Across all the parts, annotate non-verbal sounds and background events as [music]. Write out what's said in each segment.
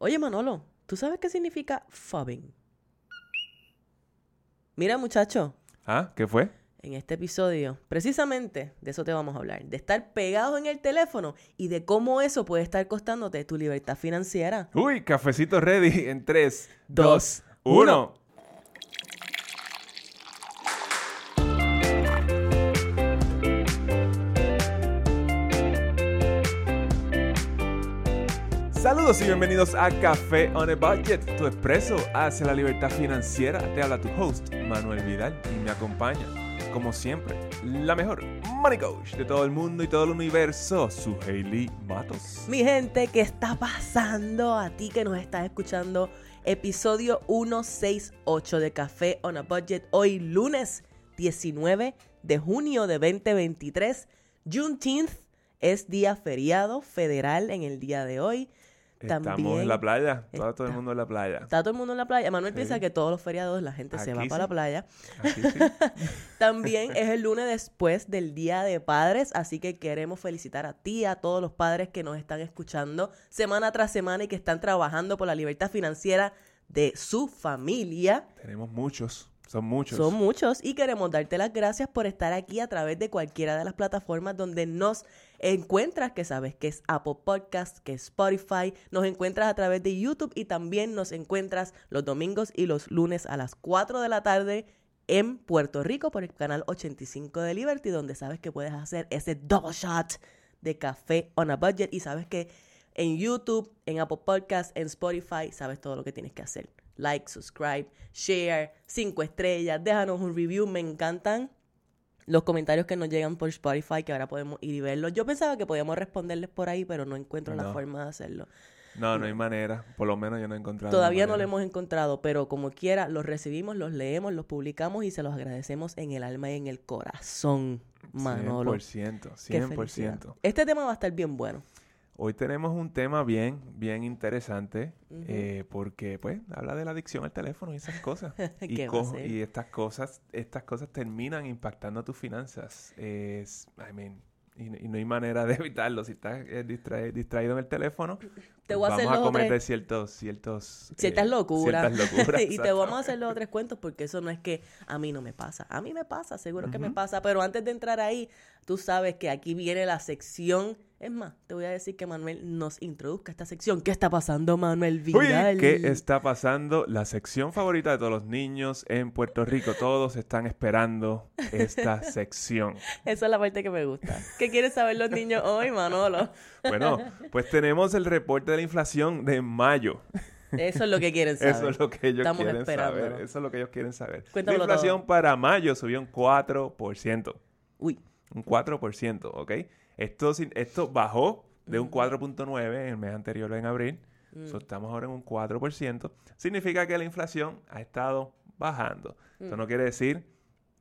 Oye, Manolo, ¿tú sabes qué significa fubbing? Mira, muchacho, ¿Ah? ¿Qué fue? en este episodio, precisamente de eso te vamos a hablar, de estar pegado en el teléfono y de cómo eso puede estar costándote tu libertad financiera. Uy, cafecito ready en 3, Dos, 2, 1. Y bienvenidos a Café on a Budget, tu expreso hacia la libertad financiera. Te habla tu host, Manuel Vidal, y me acompaña, como siempre, la mejor money coach de todo el mundo y todo el universo, su Hailey Matos. Mi gente, ¿qué está pasando a ti que nos estás escuchando? Episodio 168 de Café on a Budget, hoy lunes 19 de junio de 2023. Juneteenth es día feriado federal en el día de hoy. Estamos También en la playa, todo, todo el está- mundo en la playa. Está todo el mundo en la playa. Manuel Sí. piensa que todos los feriados la gente se va para la playa. Aquí sí. [laughs] También es el lunes después del Día de Padres, así que queremos felicitar a ti, a todos los padres que nos están escuchando semana tras semana y que están trabajando por la libertad financiera de su familia. Tenemos muchos, son muchos. Son muchos y queremos darte las gracias por estar aquí a través de cualquiera de las plataformas donde nos encuentras, que sabes que es Apple Podcast, que es Spotify, nos encuentras a través de YouTube y también nos encuentras los domingos y los lunes a las 4 de la tarde en Puerto Rico por el canal 85 de Liberty, donde sabes que puedes hacer ese double shot de café on a budget y sabes que en YouTube, en Apple Podcast, en Spotify, sabes todo lo que tienes que hacer. Like, subscribe, share, cinco estrellas, déjanos un review, me encantan los comentarios que nos llegan por Spotify, que ahora podemos ir y verlos. Yo pensaba que podíamos responderles por ahí, pero no encuentro la forma de hacerlo. No, no hay manera. Por lo menos yo no he encontrado. Todavía no lo hemos encontrado, pero como quiera, los recibimos, los leemos, los publicamos y se los agradecemos en el alma y en el corazón, Manolo. 100%, Qué felicidad. 100%. Este tema va a estar bien bueno. Hoy tenemos un tema bien, bien interesante, eh, porque pues habla de la adicción al teléfono y esas cosas. [laughs] y, ¿Qué va a y estas cosas, estas cosas terminan impactando tus finanzas. Es, I mean, y, y no hay manera de [laughs] evitarlo. Si estás eh, distra- distraído en el teléfono, Te voy a hacer vamos a o tres- cometer ciertos, ciertos, Ciertas eh, locuras. ciertas locuras, y te vamos a hacer los tres cuentos porque eso no es que a mí no me pasa. A mí me pasa, seguro que me pasa. Pero antes de entrar ahí, tú sabes que aquí viene la sección. Es más, te voy a decir que Manuel nos introduzca esta sección. ¿Qué está pasando, Manuel Uy? ¿qué está pasando? La sección favorita de todos los niños en Puerto Rico. Todos están esperando esta [laughs] sección. Esa es la parte que me gusta. ¿Qué quieren saber los niños hoy, Manolo? Bueno, pues tenemos el reporte de la inflación de mayo. Eso es lo que quieren saber. [laughs] Eso es lo que ellos Estamos quieren saber. Eso es lo que ellos quieren saber. Cuéntamelo la inflación todo. para mayo subió un 4%. Uy, Un 4%, ¿ok? Esto, esto bajó de un 4.9 en el mes anterior, en abril. Mm. So, estamos ahora en un 4%. Significa que la inflación ha estado bajando. Esto Mm. no quiere decir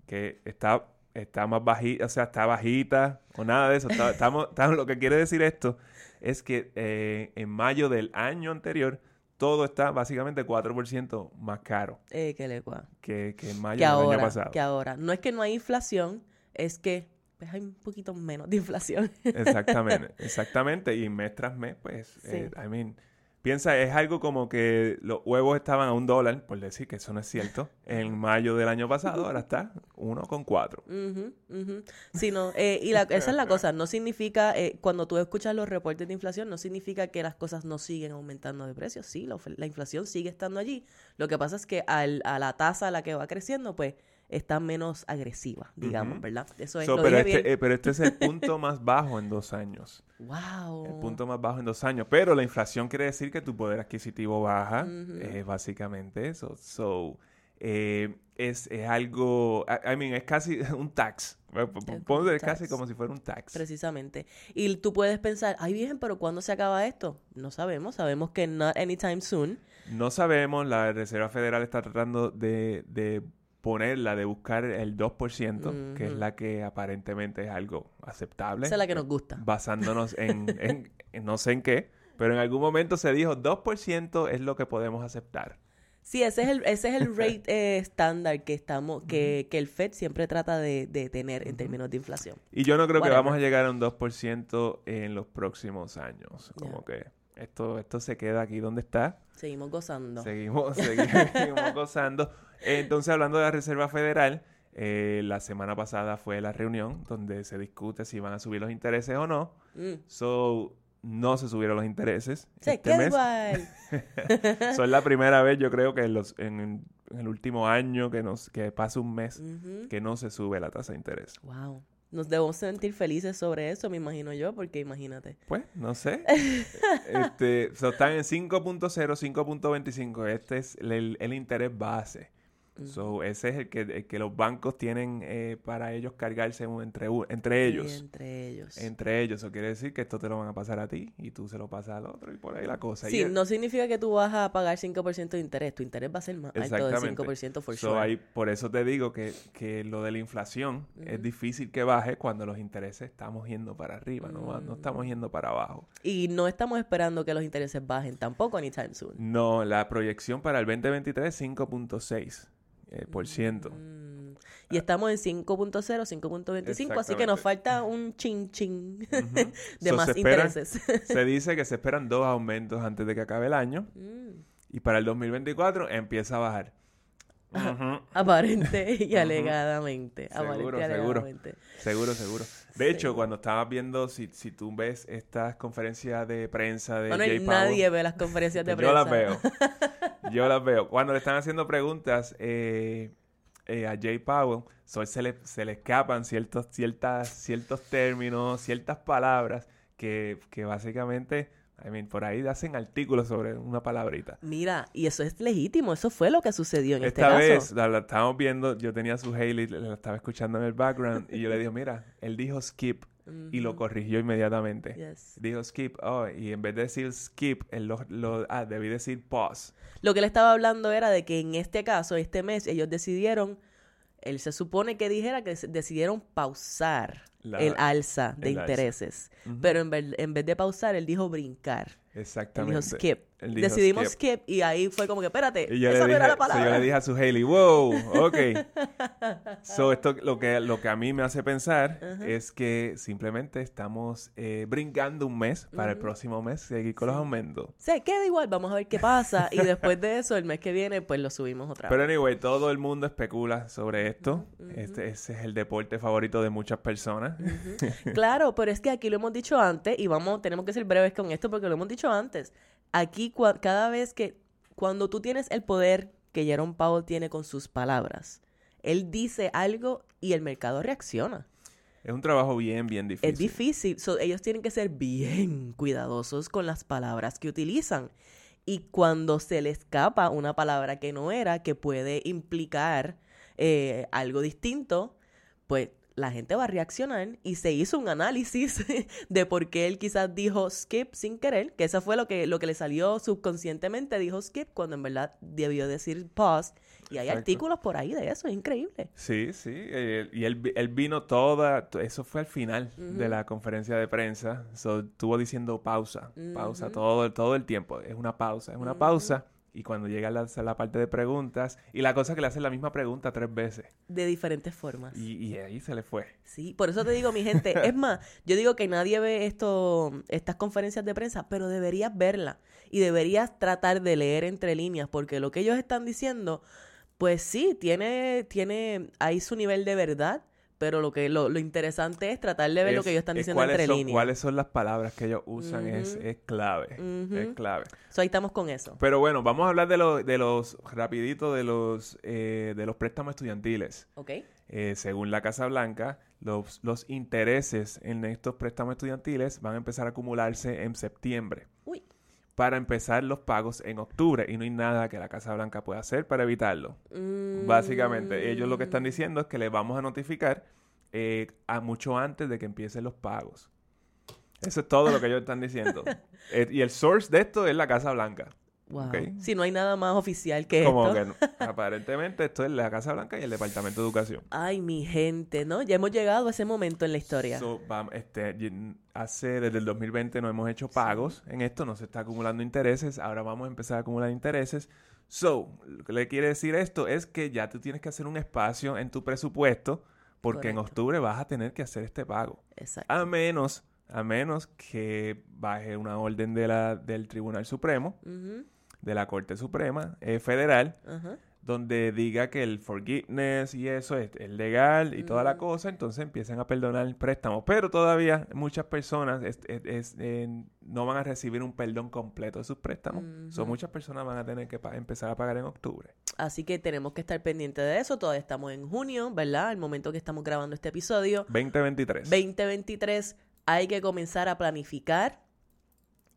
que está, está más bajita, o sea, está bajita o nada de eso. Está- estamos, [laughs] estamos- lo que quiere decir esto es que eh, en mayo del año anterior todo está básicamente 4% más caro eh, que le que, que en mayo Que del año pasado. que ahora. No es que no hay inflación, es que pues, hay un poquito menos de inflación. [laughs] Exactamente, exactamente. Y mes tras mes, pues, Sí. eh, I mean, piensa, es algo como que los huevos estaban a un dólar, por decir que eso no es cierto, en mayo del año pasado, ahora está uno con cuatro. Ujú, ujú. Sí, no, eh, y la- esa es la cosa, no significa, eh, cuando tú escuchas los reportes de inflación, no significa que las cosas no siguen aumentando de precio, sí, la inflación sigue estando allí, lo que pasa es que al- a la tasa a la que va creciendo, pues, está menos agresiva, digamos. ¿verdad? Eso es, So, lo pero, dije este, bien. eh, pero este es el punto [laughs] más bajo en dos años. wow. El punto más bajo en dos años. Pero la inflación quiere decir que tu poder adquisitivo baja, Ujú. eh, básicamente eso. So, eh, es, es algo, I, I mean, es casi [laughs] un tax. un Ponle es casi como si fuera un tax. Precisamente. Y tú puedes pensar, ay, bien, pero ¿cuándo se acaba esto? No sabemos, sabemos que not anytime soon. No sabemos, la Reserva Federal está tratando de, de ponerla, de buscar el 2%, que es la que aparentemente es algo aceptable. Esa es la que nos gusta. Basándonos en, [laughs] en- en no sé en qué, pero en algún momento se dijo 2% es lo que podemos aceptar. Sí, ese es el, ese es el [laughs] rate eh, estándar que estamos, que, que el Fed siempre trata de, de tener en Ujú. términos de inflación. Y yo no creo que Whatever. vamos a llegar a un 2% en los próximos años. Como que Esto, esto se queda aquí donde está. Seguimos gozando. Seguimos, [laughs] seguimos gozando. Entonces, hablando de la Reserva Federal, eh, la semana pasada fue la reunión donde se discute si van a subir los intereses o no. Mm. So, no se subieron los intereses. Se este queda mes. igual. [laughs] So, es la primera vez, yo creo que en, los, en, en el último año que, nos, que pasa un mes que no se sube la tasa de interés. Wow. Nos debemos sentir felices sobre eso, me imagino yo, porque imagínate. Pues, no sé. [laughs] este, so, están en 5.0, 5.25. Este es el, el interés base. So, ese es el que, el que los bancos tienen eh, para ellos cargarse entre, entre ellos. entre ellos. Entre ellos. Eso quiere decir que esto te lo van a pasar a ti y tú se lo pasas al otro y por ahí la cosa. Y Sí, es- no significa que tú vas a pagar 5% de interés. Tu interés va a ser más alto del Exactamente. 5% for So, sure. ahí- por eso te digo que, que lo de la inflación es difícil que baje cuando los intereses estamos yendo para arriba, no, va- no estamos Mm. yendo para abajo. Y no estamos esperando que los intereses bajen tampoco anytime soon. No, la proyección para el 2023 es 5.6 eh, por ciento. Mm. Y estamos en 5.0, 5.25, así que nos falta un chin chin [laughs] de So, más se esperan- intereses. Se dice que se esperan dos aumentos antes de que acabe el año Mm. y para el 2024 empieza a bajar. Aparente y alegadamente. Seguro, aparente y seguro. alegadamente. Seguro, seguro. De hecho, cuando estabas viendo, si, si tú ves estas conferencias de prensa de Manuel, Jay Powell, nadie ve las conferencias de [laughs] Yo prensa. las veo. [laughs] Yo las veo. Cuando le están haciendo preguntas eh, eh, a Jay Powell, so, se, le, se le escapan ciertos, ciertas, ciertos términos, ciertas palabras que, que básicamente, I mean, por ahí hacen artículos sobre una palabrita. Mira, y eso es legítimo. Eso fue lo que sucedió en Esta este vez caso. la, la estábamos viendo, yo tenía a su Haley, la estaba escuchando en el background y yo le digo, mira, él dijo skip y lo corrigió inmediatamente. Yes. Dijo skip, oh, y en vez de decir skip, él lo, lo- ah, debí decir pause. Lo que le estaba hablando era de que en este caso, este mes, ellos decidieron, él se supone que dijera que decidieron pausar La- el alza de el alza. intereses. Pero en, ver- en vez de pausar, él dijo brincar. Él Exactamente. dijo skip. Él dijo Decidimos skip. skip. y ahí fue como que, espérate, Y yo esa le, no dije, era la so palabra. yo le dije a su Haley, wow, ok. [laughs] so esto lo que, lo que a mí me hace pensar es que simplemente estamos eh, brincando un mes para el próximo mes seguir con los aumentos. Se queda igual, vamos a ver qué pasa. Y después de eso, el mes que viene, pues lo subimos otra Pero vez. anyway, todo el mundo especula sobre esto. Este ese es el deporte favorito de muchas personas. [laughs] Claro, pero es que aquí lo hemos dicho antes y vamos, tenemos que ser breves con esto porque lo hemos dicho antes. Aquí cada vez que, cuando tú tienes el poder que Jerome Powell tiene con sus palabras, él dice algo y el mercado reacciona. Es un trabajo bien, bien difícil. Es difícil. So, ellos tienen que ser bien cuidadosos con las palabras que utilizan. Y cuando se le escapa una palabra que no era, que puede implicar eh, algo distinto, pues la gente va a reaccionar y se hizo un análisis [laughs] de por qué él quizás dijo skip sin querer, que eso fue lo que, lo que le salió subconscientemente, dijo skip cuando en verdad debió decir pause. Y hay Exacto. artículos por ahí de eso, es increíble. Sí, sí. eh, y él, él vino toda, to- eso fue al final de la conferencia de prensa. So, estuvo diciendo pausa, pausa todo, todo el tiempo. Es una pausa, es una pausa. Y cuando llega la, la parte de preguntas, y la cosa que le hacen la misma pregunta tres veces. De diferentes formas. Y, y ahí se le fue. Sí, por eso te digo, mi gente, es más, yo digo que nadie ve esto, estas conferencias de prensa, pero deberías verla y deberías tratar de leer entre líneas, porque lo que ellos están diciendo, pues sí, tiene, tiene ahí su nivel de verdad, pero lo que lo, lo interesante es tratar de ver lo que ellos están es diciendo entre son, líneas. ¿Cuáles son las palabras que ellos usan? es, es clave. Es clave. So, ahí estamos con eso. Pero bueno, vamos a hablar de, lo- de los, rapidito, de los, eh, de los préstamos estudiantiles. ¿Ok? Eh, según la Casa Blanca, los, los intereses en estos préstamos estudiantiles van a empezar a acumularse en septiembre Uy, para empezar los pagos en octubre y no hay nada que la Casa Blanca pueda hacer para evitarlo. Mm, Básicamente, ellos lo que están diciendo es que les vamos a notificar eh, a mucho antes de que empiecen los pagos. Eso es todo lo que ellos están diciendo. [laughs] Eh, y el source de esto es la Casa Blanca. Wow. Si no hay nada más oficial que Como esto. que no. aparentemente esto es la Casa Blanca y el Departamento de Educación. Ay, mi gente, ¿no? Ya hemos llegado a ese momento en la historia. So, este, hace desde el 2020 no hemos hecho pagos en esto, no se está acumulando intereses, ahora vamos a empezar a acumular intereses. So, lo que le quiere decir esto es que ya tú tienes que hacer un espacio en tu presupuesto porque en octubre vas a tener que hacer este pago. Exacto. A menos a menos que baje una orden de la, del Tribunal Supremo, Ujú, de la Corte Suprema eh, Federal, donde diga que el forgiveness y eso es, es legal y toda la cosa, entonces empiezan a perdonar préstamos. Pero todavía muchas personas es- es- es, eh, no van a recibir un perdón completo de sus préstamos. So, muchas personas van a tener que empezar a pagar en octubre. Así que tenemos que estar pendientes de eso. Todavía estamos en junio, ¿verdad? El momento que estamos grabando este episodio. 2023. 2023 hay que comenzar a planificar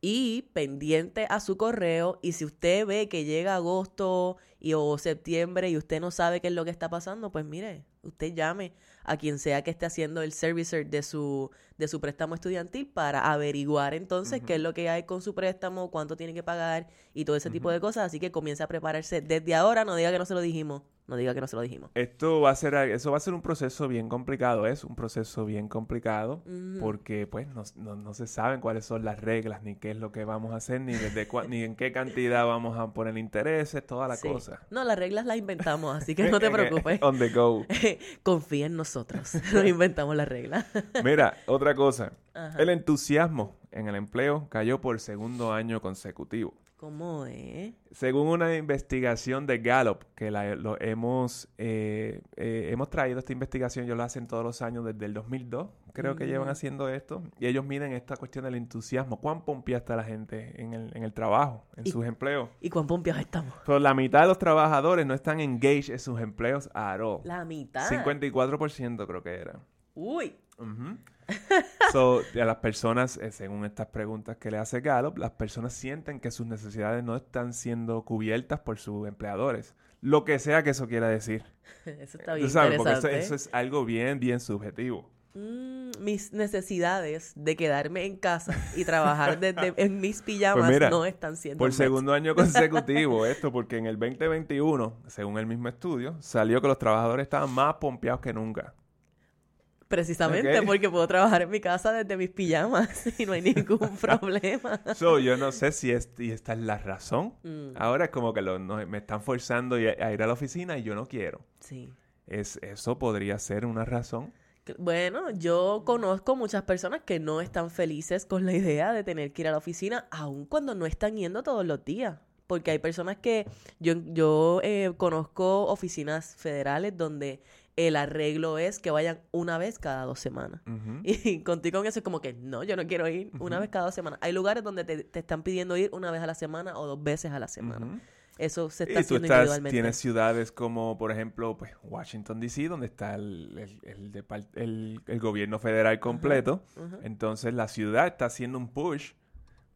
y pendiente a su correo y si usted ve que llega agosto y o septiembre y usted no sabe qué es lo que está pasando, pues mire, usted llame a quien sea que esté haciendo el servicer de su de su préstamo estudiantil para averiguar entonces qué es lo que hay con su préstamo, cuánto tiene que pagar y todo ese tipo de cosas, así que comience a prepararse desde ahora, no diga que no se lo dijimos, no diga que no se lo dijimos. Esto va a ser, eso va a ser un proceso bien complicado, es un proceso bien complicado porque pues no, no- no se saben cuáles son las reglas, ni qué es lo que vamos a hacer, ni desde ni en qué cantidad vamos a poner intereses, toda la Sí. cosa. No, las reglas las inventamos, así que [laughs] no te En- preocupes. On the go. [laughs] Confía en nosotros. [laughs] Nos inventamos las reglas. Mira, otra cosa. Ajá. El entusiasmo en el empleo cayó por segundo año consecutivo. ¿Cómo es? Según una investigación de Gallup, que la, lo hemos, eh, eh, hemos traído esta investigación, ellos lo hacen todos los años desde el 2002, creo que llevan haciendo esto, y ellos miden esta cuestión del entusiasmo, cuán pompeada está la gente en el, en el trabajo, en sus empleos. ¿Y cuán pompeados estamos? Pero la mitad de los trabajadores no están engaged en sus empleos at all. La mitad. 54% creo que era. Uy. Ujú. [laughs] So, a las personas, eh, según estas preguntas que le hace Gallup, las personas sienten que sus necesidades no están siendo cubiertas por sus empleadores. Lo que sea que eso quiera decir. Eso está Tú bien sabes, porque eso, es algo bien, bien subjetivo. Mm, mis necesidades de quedarme en casa y trabajar desde [laughs] en mis pijamas Pues mira, no están siendo Por segundo año [laughs] consecutivo, esto porque en el 2021, según el mismo estudio, salió que los trabajadores estaban más pompeados que nunca. Precisamente porque puedo trabajar en mi casa desde mis pijamas [laughs] y no hay ningún [laughs] problema. So, yo no sé si, es- si esta es la razón. Mm, Ahora es como que lo- no- me están forzando a, ir a la oficina y yo no quiero. sí. Es, eso podría ser una razón. Bueno, yo conozco muchas personas que no están felices con la idea de tener que ir a la oficina, aun cuando no están yendo todos los días. Porque hay personas que yo, yo eh, conozco oficinas federales donde el arreglo es que vayan una vez cada dos semanas. [laughs] Y contigo con eso es como que no, yo no quiero ir una vez cada dos semanas. Hay lugares donde te, te están pidiendo ir una vez a la semana o dos veces a la semana. Eso se Y está tú haciendo estás, individualmente. tienes ciudades como, por ejemplo, pues Washington, D.C., donde está el, el, el gobierno federal completo. Entonces, la ciudad está haciendo un push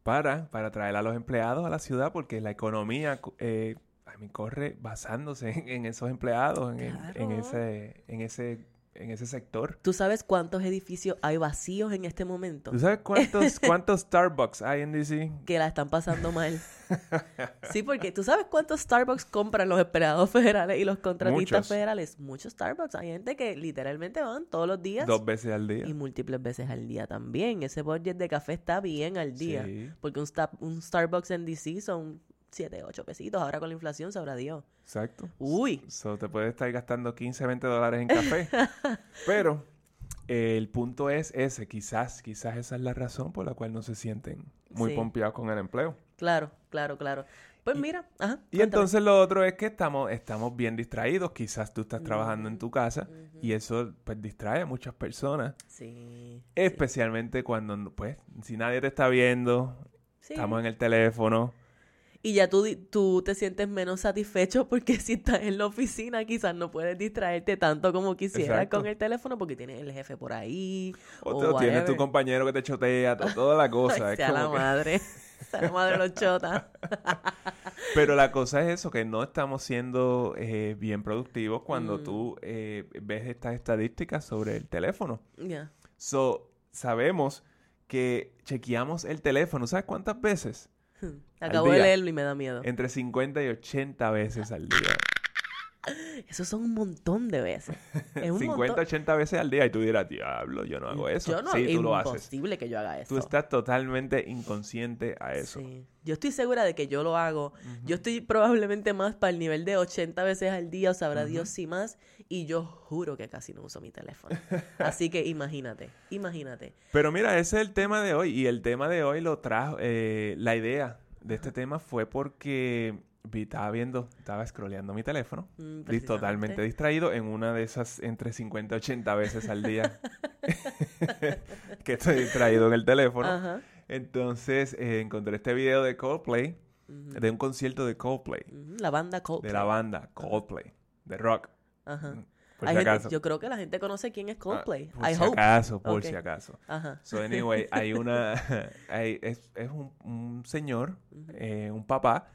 para, para traer a los empleados a la ciudad porque la economía eh, I mean, corre basándose en, en esos empleados, en, en- en Claro. ese, en, ese, en ese sector. ¿Tú sabes cuántos edificios hay vacíos en este momento? ¿Tú sabes cuántos, [laughs] cuántos Starbucks hay en D.C.? que la están pasando mal. [laughs] Sí, porque tú sabes cuántos Starbucks compran los empleados federales y los contratistas Muchos. federales. Muchos Starbucks. Hay gente que literalmente van todos los días Dos veces al día. y múltiples veces al día también. Ese budget de café está bien al día. Sí. Porque un, un Starbucks en DC son 7, 8 pesitos. Ahora con la inflación sabrá Dios. Exacto. Uy. So, te puedes estar gastando 15, 20 dólares en café. [laughs] Pero eh, el punto es ese. Quizás, quizás esa es la razón por la cual no se sienten muy Sí. pompeados con el empleo. Claro, claro, claro. Pues mira, ajá. Y cuéntame. entonces lo otro es que estamos, estamos bien distraídos. Quizás tú estás trabajando en tu casa y eso pues distrae a muchas personas. Sí. Especialmente cuando, pues, si nadie te está viendo, sí. estamos en el teléfono. Y ya tú, tú te sientes menos satisfecho [laughs] porque si estás en la oficina quizás no puedes distraerte tanto como quisieras Exacto. con el teléfono porque tienes el jefe por ahí. O, tienes tu compañero que te chotea, to- toda la [laughs] cosa. Ay, es sea la como que- madre. [laughs] sea la madre los chotas. Pero la cosa es eso, que no estamos siendo eh, bien productivos cuando Mm. tú eh, ves estas estadísticas sobre el teléfono. Ya. So, sabemos que chequeamos el teléfono, ¿sabes cuántas veces? Acabo de leerlo y me da miedo. Entre 50 y 80 veces al día. [laughs] Eso son un montón de veces. Es un 50, montón. 80 veces al día y tú dirás, diablo, yo no hago eso. Yo no, sí, es tú lo haces. imposible que yo haga eso. Tú estás totalmente inconsciente a eso. Sí. Yo estoy segura de que yo lo hago. Yo estoy probablemente más para el nivel de 80 veces al día, o sabrá Dios si más. Y yo juro que casi no uso mi teléfono. [laughs] Así que imagínate, imagínate. Pero mira, ese es el tema de hoy. Y el tema de hoy lo trajo, eh, la idea de este tema fue porque vi, estaba viendo, estaba scrolleando mi teléfono. Mm, totalmente distraído en una de esas entre 50 y 80 veces al día [laughs] que estoy distraído en el teléfono. Ajá. Entonces eh, encontré este video de Coldplay, de un concierto de Coldplay. La banda Coldplay. de la banda Coldplay, de rock. Ajá. Por Hay si gente- acaso. yo creo que la gente conoce quién es Ah, Coldplay. por I si hope. acaso, por si acaso. Ajá. So, [laughs] anyway, hay una. [laughs] hay- es es un, un señor, eh, un papá,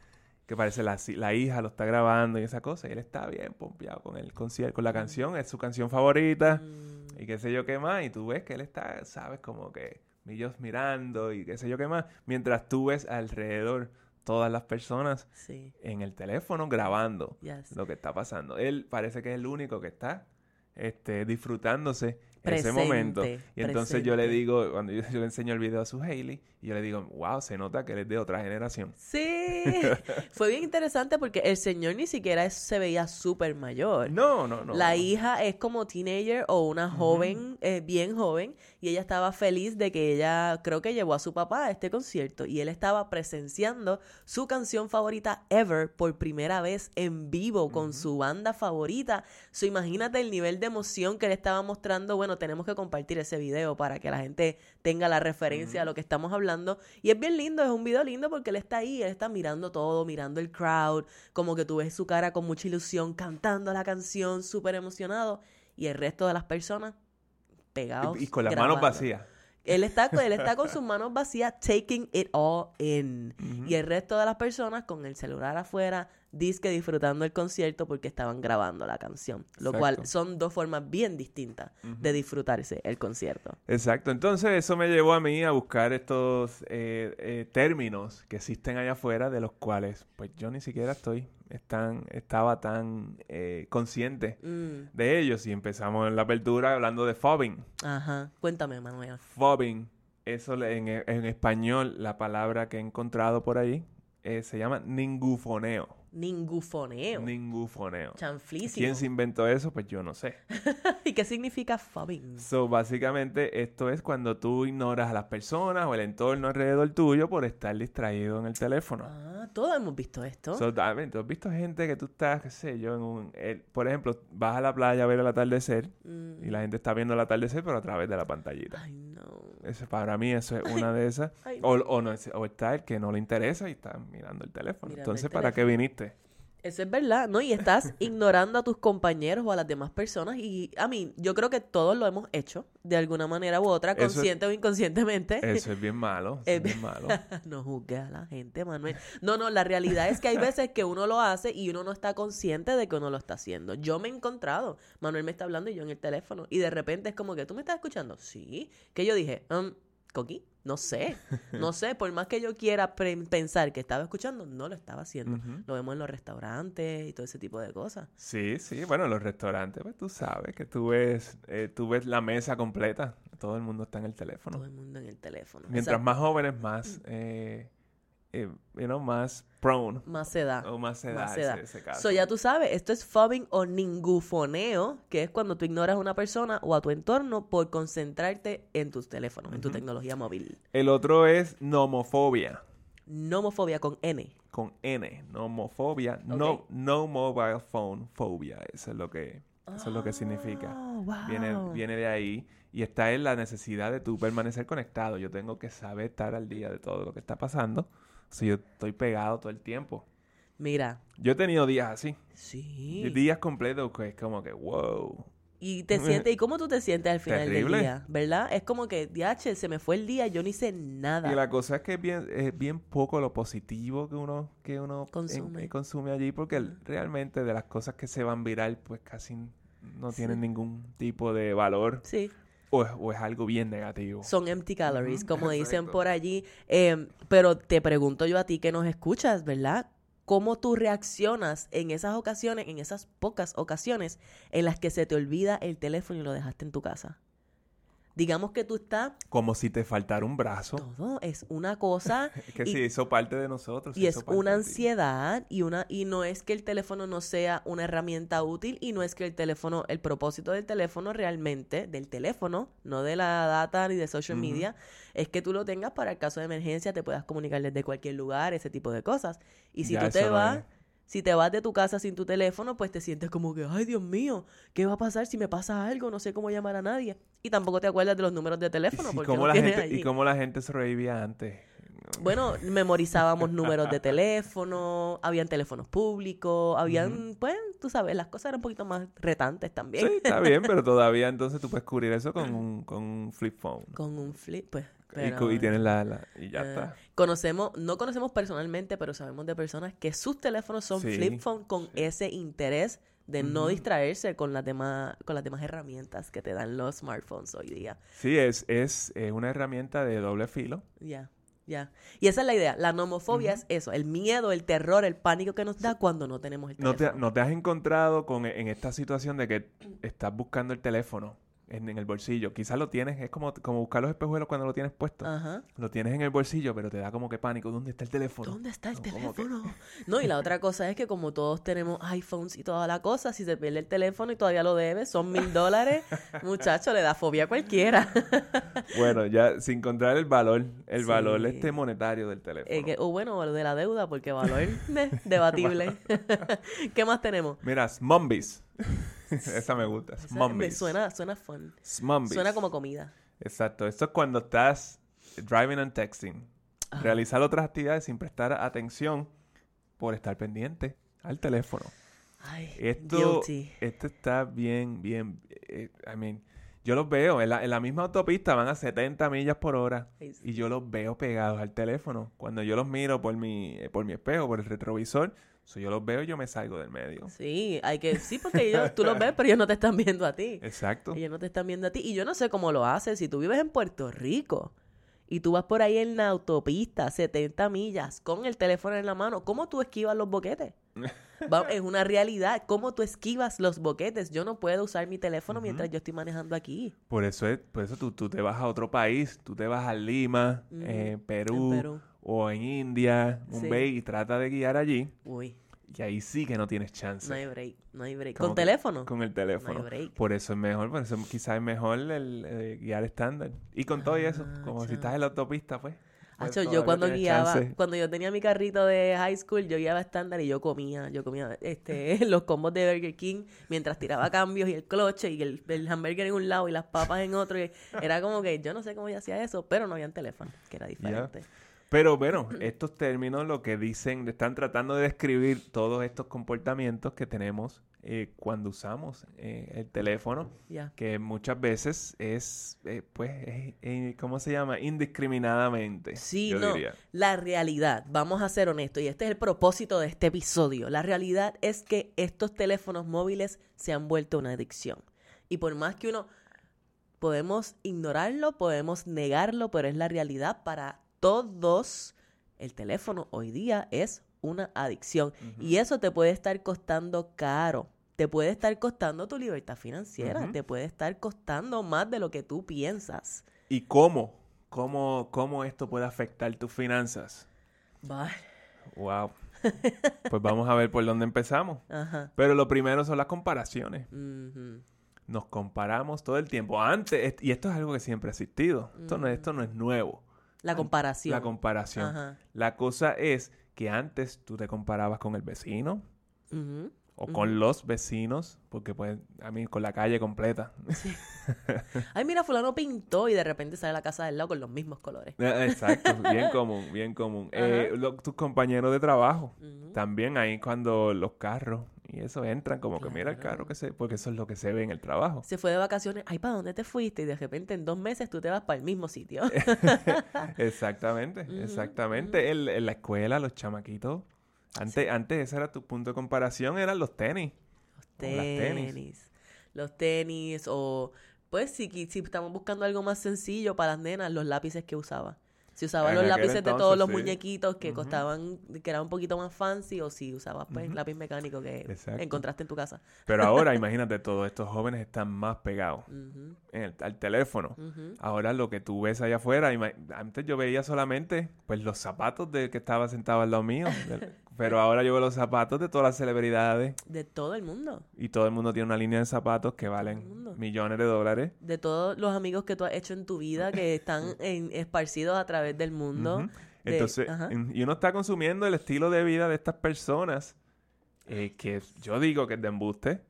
que parece la, la hija lo está grabando y esa cosa, y él está bien pompeado con el concierto, con la canción, es su canción favorita, Mm, y qué sé yo qué más, y tú ves que él está, sabes, como que ellos mirando y qué sé yo qué más, mientras tú ves alrededor todas las personas sí. en el teléfono grabando Yes. lo que está pasando. Él parece que es el único que está este, disfrutándose ese Presente, momento. Y entonces yo le digo, cuando yo, yo le enseño el video a su Hailey, y yo le digo, wow, se nota que él es de otra generación. Sí, [laughs] fue bien interesante porque el señor ni siquiera se veía súper mayor. No, no, no. la no. hija es como teenager o una joven, eh, bien joven, y ella estaba feliz de que ella, creo que llevó a su papá a este concierto, y él estaba presenciando su canción favorita ever por primera vez en vivo con su banda favorita. So, imagínate el nivel de emoción que le estaba mostrando. Bueno, tenemos que compartir ese video para que la gente tenga la referencia a lo que estamos hablando. Y es bien lindo, es un video lindo porque él está ahí, él está mirando todo, mirando el crowd, como que tú ves su cara con mucha ilusión, cantando la canción, súper emocionado, y el resto de las personas pegados. Y, y con las manos vacías. Él está, con- él está con [laughs] sus manos vacías, taking it all in. Y el resto de las personas con el celular afuera, disque disfrutando el concierto porque estaban grabando la canción. Lo cual son dos formas bien distintas de disfrutarse el concierto. Exacto, entonces eso me llevó a mí a buscar estos eh, eh, términos que existen allá afuera de los cuales pues yo ni siquiera estoy, están, estaba tan eh, consciente Mm, de ellos y empezamos en la apertura hablando de fobbing. ajá. Cuéntame, Manuel. Fobbing, eso le- en, en español la palabra que he encontrado por ahí eh, se llama ningufoneo. Ningufoneo. Ningufoneo. Chanflísimo. ¿Quién se inventó eso? Pues yo no sé. [laughs] ¿Y qué significa fobbing? So, básicamente, esto es cuando tú ignoras a las personas o el entorno alrededor tuyo por estar distraído en el teléfono. Ah, todos hemos visto esto. So, también, ¿tú has visto gente que tú estás, qué sé yo, en un... el- por ejemplo, vas a la playa a ver el atardecer Mm, y la gente está viendo el atardecer pero a través de la pantallita. Ay, no. Ese, para mí eso es una de esas. [laughs] Ay, O, o, no, o está el que no le interesa y está mirando el teléfono. Mirando Entonces, el ¿para qué viniste? Eso es verdad, ¿no? Y estás [laughs] ignorando a tus compañeros o a las demás personas. Y a mí, yo creo que todos lo hemos hecho de alguna manera u otra, Eso es- consciente o inconscientemente. Eso es bien malo. es bien malo. [laughs] no juzgues a la gente, Manuel. No, no, la realidad es que hay veces que uno lo hace y uno no está consciente de que uno lo está haciendo. Yo me he encontrado, Manuel me está hablando y yo en el teléfono, y de repente es como que tú me estás escuchando. Sí, que yo dije, um, ¿Coqui? No sé, [laughs] no sé, por más que yo quiera pensar que estaba escuchando, no lo estaba haciendo. Lo vemos en los restaurantes y todo ese tipo de cosas. Sí, sí, bueno, los restaurantes, pues tú sabes que tú ves, eh, tú ves la mesa completa, todo el mundo está en el teléfono. Todo el mundo en el teléfono. Mientras más jóvenes, más, eh, eh, you know, más prone más se da. o más se da Más se ese, ese caso. So, ya tú sabes, esto es fobbing o ningufoneo, que es cuando tú ignoras a una persona o a tu entorno por concentrarte en tus teléfonos, en tu tecnología móvil. El otro es nomofobia, Nomofobia con N. con N, nomofobia, no, Ok. no mobile phone phobia, eso es lo que, eso es lo que significa. Oh, wow. Viene, viene de ahí y está en la necesidad de tú permanecer conectado. Yo tengo que saber estar al día de todo lo que está pasando. Si yo estoy pegado todo el tiempo. Mira, Yo he tenido días así. sí. Días completos que es como que, wow. Y te sientes, ¿y cómo tú te sientes al final Terrible. del día? ¿Verdad? Es como que, DH, se me fue el día, yo no hice nada. Y la cosa es que es bien, es bien poco lo positivo que uno, que uno Consume. eh, consume allí, porque el- realmente de las cosas que se van viral, pues casi no tienen ningún tipo de valor Sí. O es, o es algo bien negativo. Son empty calories, como dicen por allí. Eh, pero te pregunto yo a ti que nos escuchas, ¿verdad? cómo tú reaccionas en esas ocasiones, en esas pocas ocasiones en las que se te olvida el teléfono y lo dejaste en tu casa. Digamos que tú estás... Como si te faltara un brazo. Todo es una cosa... [laughs] Es que y- sí, hizo parte de nosotros. y es una ansiedad y una y no es que el teléfono no sea una herramienta útil y no es que el teléfono el propósito del teléfono realmente del teléfono no de la data ni de social media es que tú lo tengas para el caso de emergencia te puedas comunicar desde cualquier lugar ese tipo de cosas y si Ya tú te vas. Si te vas de tu casa sin tu teléfono, pues te sientes como que, ay Dios mío, ¿qué va a pasar si me pasa algo? No sé cómo llamar a nadie. Y tampoco te acuerdas de los números de teléfono ¿Y porque cómo, no la gente, ¿Y cómo la gente sobrevivía antes? Bueno, [laughs] memorizábamos números de [laughs] teléfono, habían teléfonos públicos, habían, pues, tú sabes, las cosas eran un poquito más retantes también. Sí, está bien, pero [laughs] todavía entonces tú puedes cubrir eso con un, con un flip phone. Con un flip, pues. y, pero, y tienes la, la- y ya eh, está. Conocemos, no conocemos personalmente, pero sabemos de personas que sus teléfonos son Sí, flip phone con ese interés de no distraerse con las demás, con las demás herramientas que te dan los smartphones hoy día. Sí, es, es, es una herramienta de doble filo. Ya, ya. Y esa es la idea. La nomofobia es eso, el miedo, el terror, el pánico que nos da cuando no tenemos el ¿No te, teléfono. no te has encontrado con en esta situación de que estás buscando el teléfono en, en el bolsillo? Quizás lo tienes, es como, como buscar los espejuelos cuando lo tienes puesto. Ajá. Lo tienes en el bolsillo, pero te da como que pánico. ¿Dónde está el teléfono? ¿Dónde está el No, ¿cómo que? teléfono? [laughs] No, y la otra cosa es que como todos tenemos iPhones y toda la cosa, si se pierde el teléfono y todavía lo debes, son mil dólares, [laughs] muchacho, le da fobia a cualquiera. [laughs] Bueno, ya sin contar el valor, el Sí. valor este monetario del teléfono. Eh, que- o bueno, de la deuda, porque valor eh, debatible. ¿Qué más tenemos? Mira, Smumbies. [laughs] Esa me gusta. Smumbies. suena, suena fun. Smumbies. Suena como comida. Exacto. Esto es cuando estás driving and texting. Ajá. Realizar otras actividades sin prestar atención por estar pendiente al teléfono. Ay, Esto, guilty. esto está bien, bien. eh, I mean, yo los veo en la, en la misma autopista, van a 70 millas por hora. Ay, sí. Y yo los veo pegados al teléfono. Cuando yo los miro por mi, eh, por mi espejo, por el retrovisor, so yo los veo, yo me salgo del medio. Sí, hay que, sí, porque ellos, tú los ves, pero ellos no te están viendo a ti. [laughs] Exacto. Ellos no te están viendo a ti. Y yo no sé cómo lo haces. Si tú vives en Puerto Rico y tú vas por ahí en la autopista, 70 millas, con el teléfono en la mano, ¿cómo tú esquivas los boquetes? [laughs] Es una realidad. ¿Cómo tú esquivas los boquetes? Yo no puedo usar mi teléfono mientras yo estoy manejando aquí. Por eso es, por eso tú, tú te vas a otro país, tú te vas a Lima, eh, en Perú, Perú. o en India, Sí. Mumbai, y trata de guiar allí. Uy, Y ahí sí que no tienes chance. no hay break, no hay break. ¿Con que- teléfono? Con el teléfono. break. Por eso es mejor, por eso quizás es mejor el, eh, guiar estándar. Y con todo y eso, Ah, como si estás en la autopista, pues. pues Hacho, yo cuando guiaba, chance. cuando yo tenía mi carrito de high school, yo guiaba estándar y yo comía, yo comía este, [laughs] los combos de Burger King mientras tiraba cambios y el cloche y el, el hamburger en un lado y las papas en otro. y era como que yo no sé cómo yo hacía eso, pero no había teléfono, que era diferente. Pero bueno, [clears throat] estos términos lo que dicen, están tratando de describir todos estos comportamientos que tenemos eh, cuando usamos eh, el teléfono, que muchas veces es, eh, pues, es- eh, ¿cómo se llama? Indiscriminadamente. Sí, yo no. diría. La realidad, vamos a ser honestos, y este es el propósito de este episodio. La realidad es que estos teléfonos móviles se han vuelto una adicción. Y por más que uno podemos ignorarlo, podemos negarlo, pero es la realidad para todos. El teléfono hoy día es una adicción. Y eso te puede estar costando caro. Te puede estar costando tu libertad financiera. Te puede estar costando más de lo que tú piensas. ¿Y cómo? ¿Cómo, cómo esto puede afectar tus finanzas? Vale. Wow. [laughs] Pues vamos a ver por dónde empezamos. Ajá. Pero lo primero son las comparaciones. Nos comparamos todo el tiempo. Antes, y esto es algo que siempre ha existido. Esto, no, esto no es nuevo. La comparación. La comparación. Ajá. La cosa es que antes tú te comparabas con el vecino o con los vecinos, porque pues a mí con la calle completa. [laughs] Ay, mira, fulano pintó y de repente sale la casa del lado con los mismos colores. Eh, Exacto, [laughs] bien común, bien común. Eh, tus compañeros de trabajo, también ahí cuando los carros y eso entran como que mira el carro que se, porque eso es lo que se ve en el trabajo. Se fue de vacaciones. Ay, ¿para dónde te fuiste? Y de repente en dos meses tú te vas para el mismo sitio. [laughs] Exactamente, exactamente. El- en la escuela, los chamaquitos. Antes, antes ese era tu punto de comparación, eran los tenis. O las tenis. tenis. Los tenis o... Pues si, si estamos buscando algo más sencillo para las nenas, los lápices que usaba. Si usabas En los lápices de todos los sí. muñequitos que costaban, que eran un poquito más fancy, o si usabas pues Ujú. lápiz mecánico que Exacto. encontraste en tu casa. Pero ahora, [laughs] imagínate, todos estos jóvenes están más pegados en el- al teléfono. Ahora lo que tú ves allá afuera, antes yo veía solamente pues los zapatos del que estaba sentado al lado mío, del- [laughs] pero ahora yo veo los zapatos de todas las celebridades De todo el mundo. y todo el mundo tiene una línea de zapatos que valen millones de dólares. De todos los amigos que tú has hecho en tu vida que [laughs] están en- esparcidos a través del mundo. De- Entonces, y uno está consumiendo el estilo de vida de estas personas eh, que yo digo que es de embuste.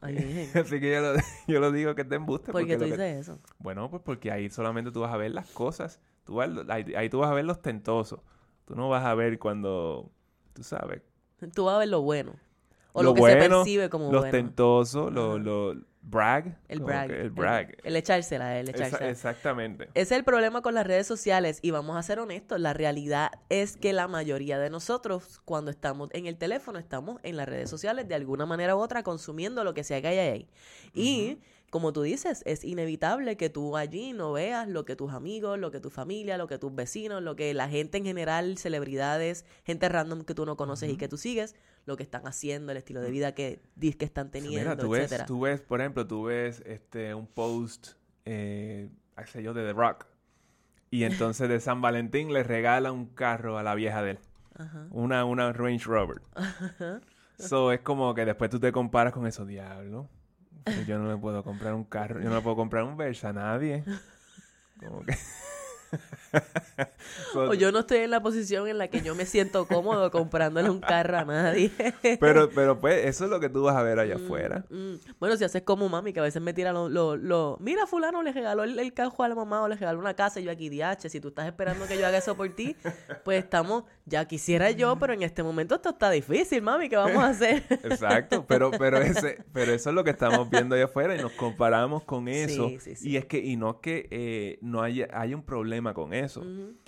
Ay. [laughs] Así que yo lo, [laughs] yo lo digo que es de embuste. ¿Por qué porque tú que- dices eso? Bueno, pues porque ahí solamente tú vas a ver las cosas. Tú vas- ahí, ahí tú vas a ver los tentosos. Tú no vas a ver cuando, tú sabes, Tú vas a ver lo bueno. O Lo lo, que se bueno, percibe como los bueno. los Ajá. los brag. El brag. El brag. El, echársela, el echársela. exactamente. Ese es el problema con las redes sociales y vamos a ser honestos, la realidad es que la mayoría de nosotros cuando estamos en el teléfono estamos en las redes sociales de alguna manera u otra consumiendo lo que sea que haya ahí. Y como tú dices, es inevitable que tú allí no veas lo que tus amigos, lo que tu familia, lo que tus vecinos, lo que la gente en general, celebridades, gente random que tú no conoces y que tú sigues, lo que están haciendo, el estilo de vida que dices que están sea, teniendo, Mira, tú ves, etcétera. tú ves, por ejemplo, tú ves este un post, eh, qué sé yo, de The Rock. Y [laughs] entonces de San Valentín le regala un carro a la vieja de él. Una, una Range Rover. [laughs] So es como que después tú te comparas con eso, diablo. Yo no le puedo comprar un carro, yo no le puedo comprar un Versa a nadie. Como que. [laughs] [laughs] So, O yo no estoy en la posición en la que yo me siento cómodo comprándole un carro a nadie. [laughs] pero, pero pues, eso es lo que tú vas a ver allá Mm, afuera. mm. Bueno, si haces como mami, que a veces me tira lo, lo, lo- Mira, fulano le regaló el, el carro a la mamá o le regaló una casa y yo aquí, DH, si tú estás esperando que yo haga eso por ti, [laughs] pues estamos... Ya quisiera yo, pero en este momento esto está difícil, mami, ¿qué vamos a hacer? Exacto, pero, pero ese, pero eso es lo que estamos viendo allá afuera y nos comparamos con eso. Sí, sí, sí. Y es que, y no es que eh, no haya, hay un problema con eso.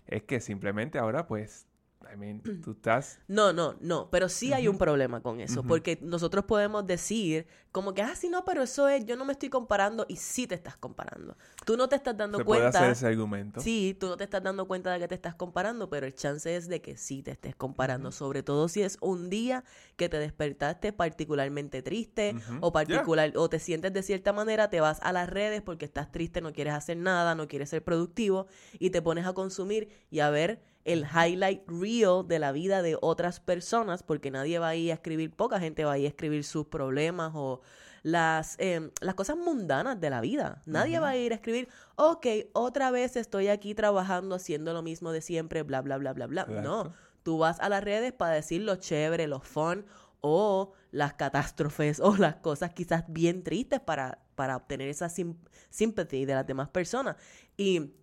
Es que simplemente ahora, pues, I mean, [clears throat] tú estás. No, no, no, pero sí hay un problema con eso, porque nosotros podemos decir como que, ah, sí, no, pero eso es, yo no me estoy comparando y sí te estás comparando. Tú no te estás dando Se puede cuenta. hacer ese argumento. Sí, tú no te estás dando cuenta de que te estás comparando, pero el chance es de que sí te estés comparando, sobre todo si es un día que te despertaste particularmente triste o particular o te sientes de cierta manera, te vas a las redes porque estás triste, no quieres hacer nada, no quieres ser productivo y te pones a consumir y a ver el highlight reel de la vida de otras personas porque nadie va a ir a escribir, poca gente va a ir a escribir sus problemas o las, em, las cosas mundanas de la vida. Nadie va a ir a escribir, ok, otra vez estoy aquí trabajando, haciendo lo mismo de siempre, bla, bla, bla, bla, bla. No, tú vas a las redes para decir lo chévere, lo fun o las catástrofes [laughs] o las cosas quizás bien tristes para, para obtener esa sim sympathy de las demás personas. Y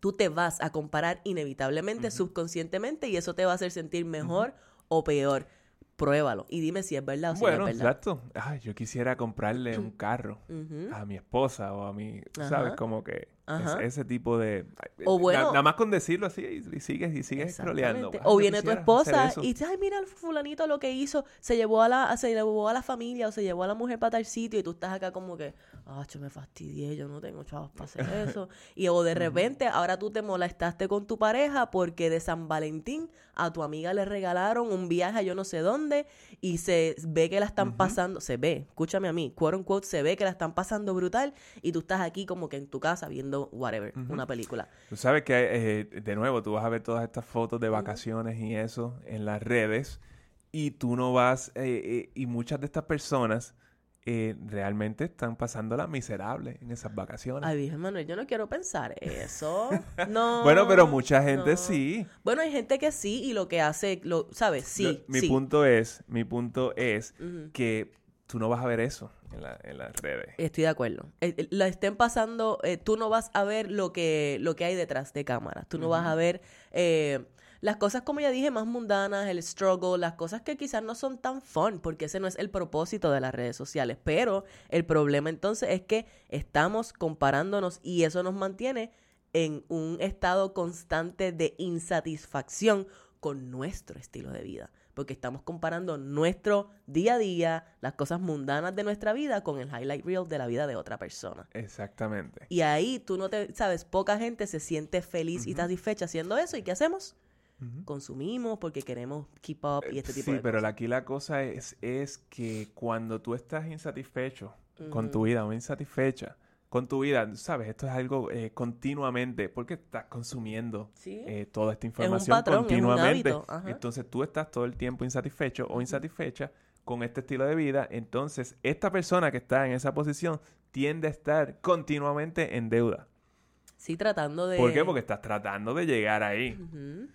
tú te vas a comparar inevitablemente, subconscientemente, y eso te va a hacer sentir mejor o peor. Pruébalo y dime si es verdad o si Bueno, no es verdad. exacto. Ay, yo quisiera comprarle un carro a mi esposa o a mi. ¿sabes? Como que Ajá. ese, ese tipo de... O na- bueno- Nada más con decirlo así y, y sigues y sigues. Exactamente. Ay, O viene tu esposa y dice, ay, mira el fulanito lo que hizo, se llevó a la, se llevó a la familia o se llevó a la mujer para tal sitio y tú estás acá como que, ah, yo me fastidié, yo no tengo chavos para hacer eso. y o de [laughs] repente ahora tú te molestaste con tu pareja porque de San Valentín a tu amiga le regalaron un viaje a yo no sé dónde y se ve que la están pasando, se ve, escúchame a mí, quote unquote, se ve que la están pasando brutal y tú estás aquí como que en tu casa viendo whatever, una película. Tú sabes que, eh, de nuevo, tú vas a ver todas estas fotos de vacaciones y eso en las redes y tú no vas, eh, eh, y muchas de estas personas eh, realmente están pasándola miserable en esas vacaciones. Ay, Virgen Manuel, yo no quiero pensar eso. [laughs] No. bueno, pero mucha gente no. sí. Bueno, hay gente que sí y lo que hace, lo, ¿sabes? Sí, mi sí. punto es, mi punto es que tú no vas a ver eso en, la- en las redes. Estoy de acuerdo. Eh, eh, La estén pasando, eh, tú no vas a ver lo que, lo que hay detrás de cámaras. Tú no vas a ver eh, las cosas, como ya dije, más mundanas, el struggle, las cosas que quizás no son tan fun, porque ese no es el propósito de las redes sociales. Pero el problema entonces es que estamos comparándonos y eso nos mantiene en un estado constante de insatisfacción con nuestro estilo de vida, porque estamos comparando nuestro día a día, las cosas mundanas de nuestra vida con el highlight reel de la vida de otra persona. Exactamente. Y ahí tú no te, sabes, poca gente se siente feliz y satisfecha haciendo eso. ¿Y qué hacemos? Consumimos porque queremos keep up y este tipo sí, de pero cosas. aquí la cosa es, es que cuando tú estás insatisfecho con tu vida o insatisfecha con tu vida, sabes, esto es algo eh, continuamente porque estás consumiendo Sí. eh, toda esta información patrón, es un continuamente. hábito. Entonces tú estás todo el tiempo insatisfecho o insatisfecha con este estilo de vida. Entonces esta persona que está en esa posición tiende a estar continuamente en deuda. Sí, tratando de... ¿Por qué? Porque estás tratando de llegar ahí.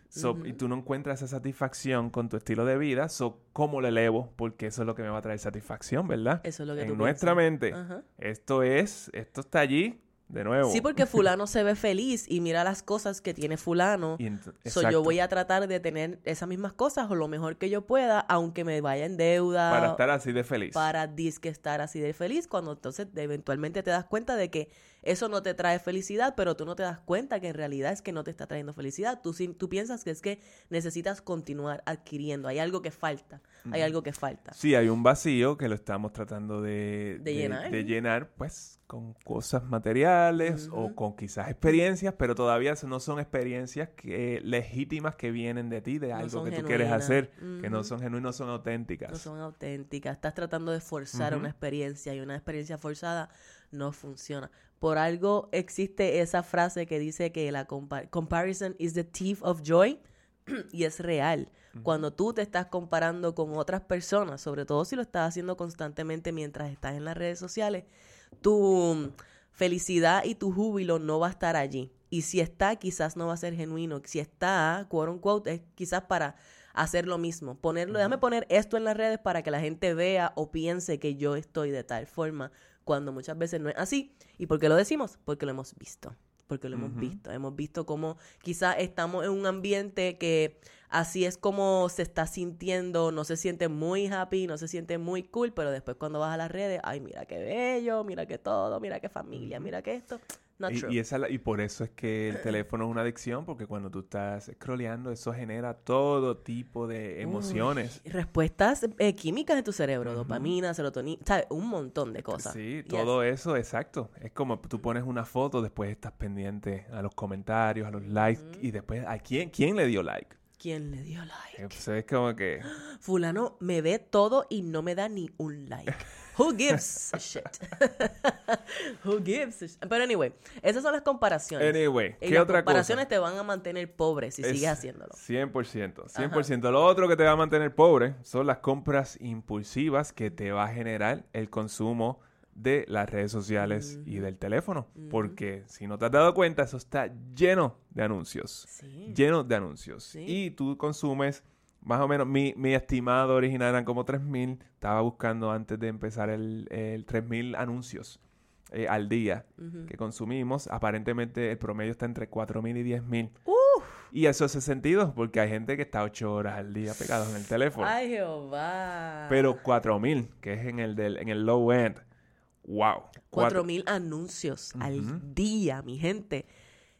So. Y tú no encuentras esa satisfacción con tu estilo de vida. So, ¿Cómo lo elevo? Porque eso es lo que me va a traer satisfacción, ¿verdad? Eso es lo que en tú nuestra piensas. mente. Ajá. Esto es, esto está allí de nuevo. Sí, porque [laughs] fulano se ve feliz y mira las cosas que tiene fulano. So, yo voy a tratar de tener esas mismas cosas o lo mejor que yo pueda, aunque me vaya en deuda. Para estar así de feliz. para disque estar así de feliz, cuando entonces eventualmente te das cuenta de que eso no te trae felicidad, pero tú no te das cuenta que en realidad es que no te está trayendo felicidad. Tú, tú piensas que es que necesitas continuar adquiriendo. Hay algo que falta. Hay algo que falta. Sí, hay un vacío que lo estamos tratando de, De llenar. de llenar, pues, con cosas materiales o con quizás experiencias, pero todavía no son experiencias que, legítimas que vienen de ti, de No algo que tú quieres hacer, que no son genuinas, no son auténticas. No son auténticas. Estás tratando de forzar una experiencia y una experiencia forzada no funciona. Por algo existe esa frase que dice que la compa- comparison is the thief of joy [clears throat] y es real. Cuando tú te estás comparando con otras personas, sobre todo si lo estás haciendo constantemente mientras estás en las redes sociales, tu felicidad y tu júbilo no va a estar allí. Y si está, quizás no va a ser genuino. Si está, quote unquote, es quizás para hacer lo mismo. Ponerlo, déjame poner esto en las redes para que la gente vea o piense que yo estoy de tal forma, cuando muchas veces no es así. ¿Y por qué lo decimos? Porque lo hemos visto. Porque lo hemos visto. Hemos visto cómo quizás estamos en un ambiente que así es como se está sintiendo, no se siente muy happy, no se siente muy cool, pero después cuando vas a las redes, ay, mira qué bello, mira qué todo, mira qué familia, mira qué esto. Not Y, true. y esa, y por eso es que el [clears throat] teléfono es una adicción, porque cuando tú estás scrolleando, eso genera todo tipo de emociones. Uy, respuestas eh, químicas en tu cerebro, Ujú. dopamina, serotonina, ¿sabes? Un montón de cosas. Sí, Yes. todo eso, exacto. Es como tú pones una foto, después estás pendiente a los comentarios, a los likes, y después, ¿a quién, quién le dio like? ¿Quién le dio like? Entonces es como que... [gasps] Fulano me ve todo y no me da ni un like. [laughs] Who gives a shit? [laughs] Who gives a shit? Pero anyway, esas son las comparaciones. Anyway, y ¿qué las otra comparaciones cosa? te van a mantener pobre si Es sigues haciéndolo. 100%, 100%. Lo otro que te va a mantener pobre son las compras impulsivas que te va a generar el consumo de las redes sociales y del teléfono. Porque si no te has dado cuenta, eso está lleno de anuncios. Sí. Lleno de anuncios. Sí. Y tú consumes, más o menos, mi, mi estimado original eran como 3.000. Estaba buscando antes de empezar el, el 3.000 anuncios eh, al día que consumimos. Aparentemente el promedio está entre 4.000 y 10.000. Uf. Y eso hace sentido porque hay gente que está 8 horas al día pegados en el teléfono. Ay, Jehová. Pero 4000, que es en el del en el low end. Wow. Cuatro mil anuncios Ujú. al día, mi gente.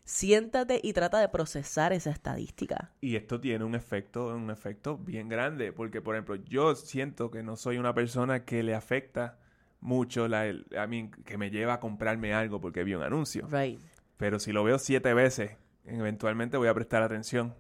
Siéntate y trata de procesar esa estadística. Y esto tiene un efecto, un efecto bien grande, porque por ejemplo, yo siento que no soy una persona que le afecta mucho la, el- a mí, que me lleva a comprarme algo porque vi un anuncio. Right. Pero si lo veo siete veces, eventualmente voy a prestar atención.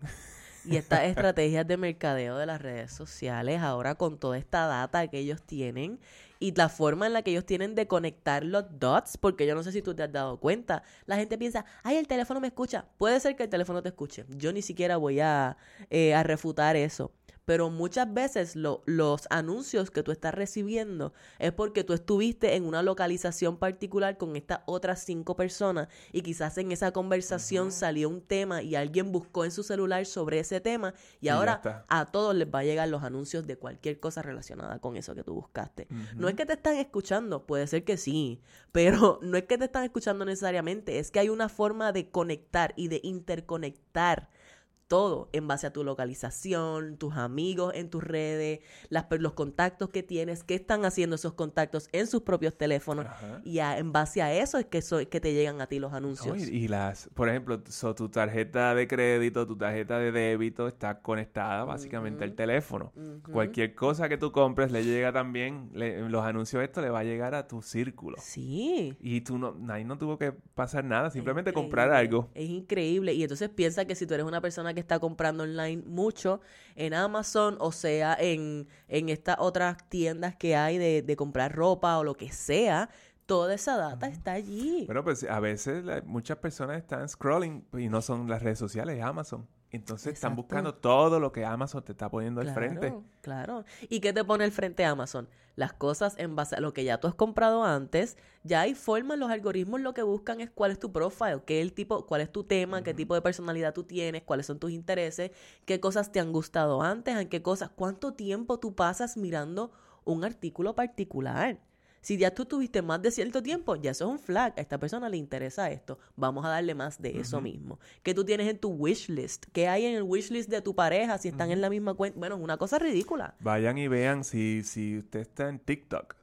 Y estas [laughs] estrategias de mercadeo de las redes sociales, ahora con toda esta data que ellos tienen y la forma en la que ellos tienen de conectar los dots, porque yo no sé si tú te has dado cuenta, la gente piensa, ay, el teléfono me escucha. Puede ser que el teléfono te escuche. Yo ni siquiera voy a, eh, a refutar eso. Pero muchas veces lo- los anuncios que tú estás recibiendo es porque tú estuviste en una localización particular con estas otras cinco personas y quizás en esa conversación salió un tema y alguien buscó en su celular sobre ese tema y ahora a todos les va a llegar los anuncios de cualquier cosa relacionada con eso que tú buscaste. No es que te están escuchando, puede ser que sí, pero no es que te están escuchando necesariamente, es que hay una forma de conectar y de interconectar todo en base a tu localización, tus amigos en tus redes, las, los contactos que tienes, qué están haciendo esos contactos en sus propios teléfonos Ajá. y a- en base a eso es que, so- que te llegan a ti los No, anuncios. y, y las, por ejemplo, so, tu tarjeta de crédito, tu tarjeta de débito está conectada básicamente al Ujú. teléfono. Cualquier cosa que tú compres le llega también, le- los anuncios esto le va a llegar a tu círculo. Sí. Y tú no, ahí no tuvo que pasar nada, simplemente comprar algo. Es increíble. Y entonces piensa que si tú eres una persona que está comprando online mucho en Amazon, o sea, en, en estas otras tiendas que hay de, de comprar ropa o lo que sea, toda esa data está allí. Bueno, pues a veces la- muchas personas están scrolling y no son las redes sociales, es Amazon. Entonces están buscando todo lo que Amazon te está poniendo al frente. Claro, claro. ¿Y qué te pone al frente Amazon? Las cosas en base a lo que ya tú has comprado antes, ya hay formas, los algoritmos lo que buscan es cuál es tu profile, qué el tipo, cuál es tu tema, qué tipo de personalidad tú tienes, cuáles son tus intereses, qué cosas te han gustado antes, en qué cosas, cuánto tiempo tú pasas mirando un artículo particular. Si ya tú tuviste más de cierto tiempo, ya eso es un flag. A esta persona le interesa esto. Vamos a darle más de eso mismo. ¿Qué tú tienes en tu wish list? ¿Qué hay en el wish list de tu pareja si están en la misma cuenta? Bueno, es una cosa ridícula. Vayan y vean si, si usted está en TikTok.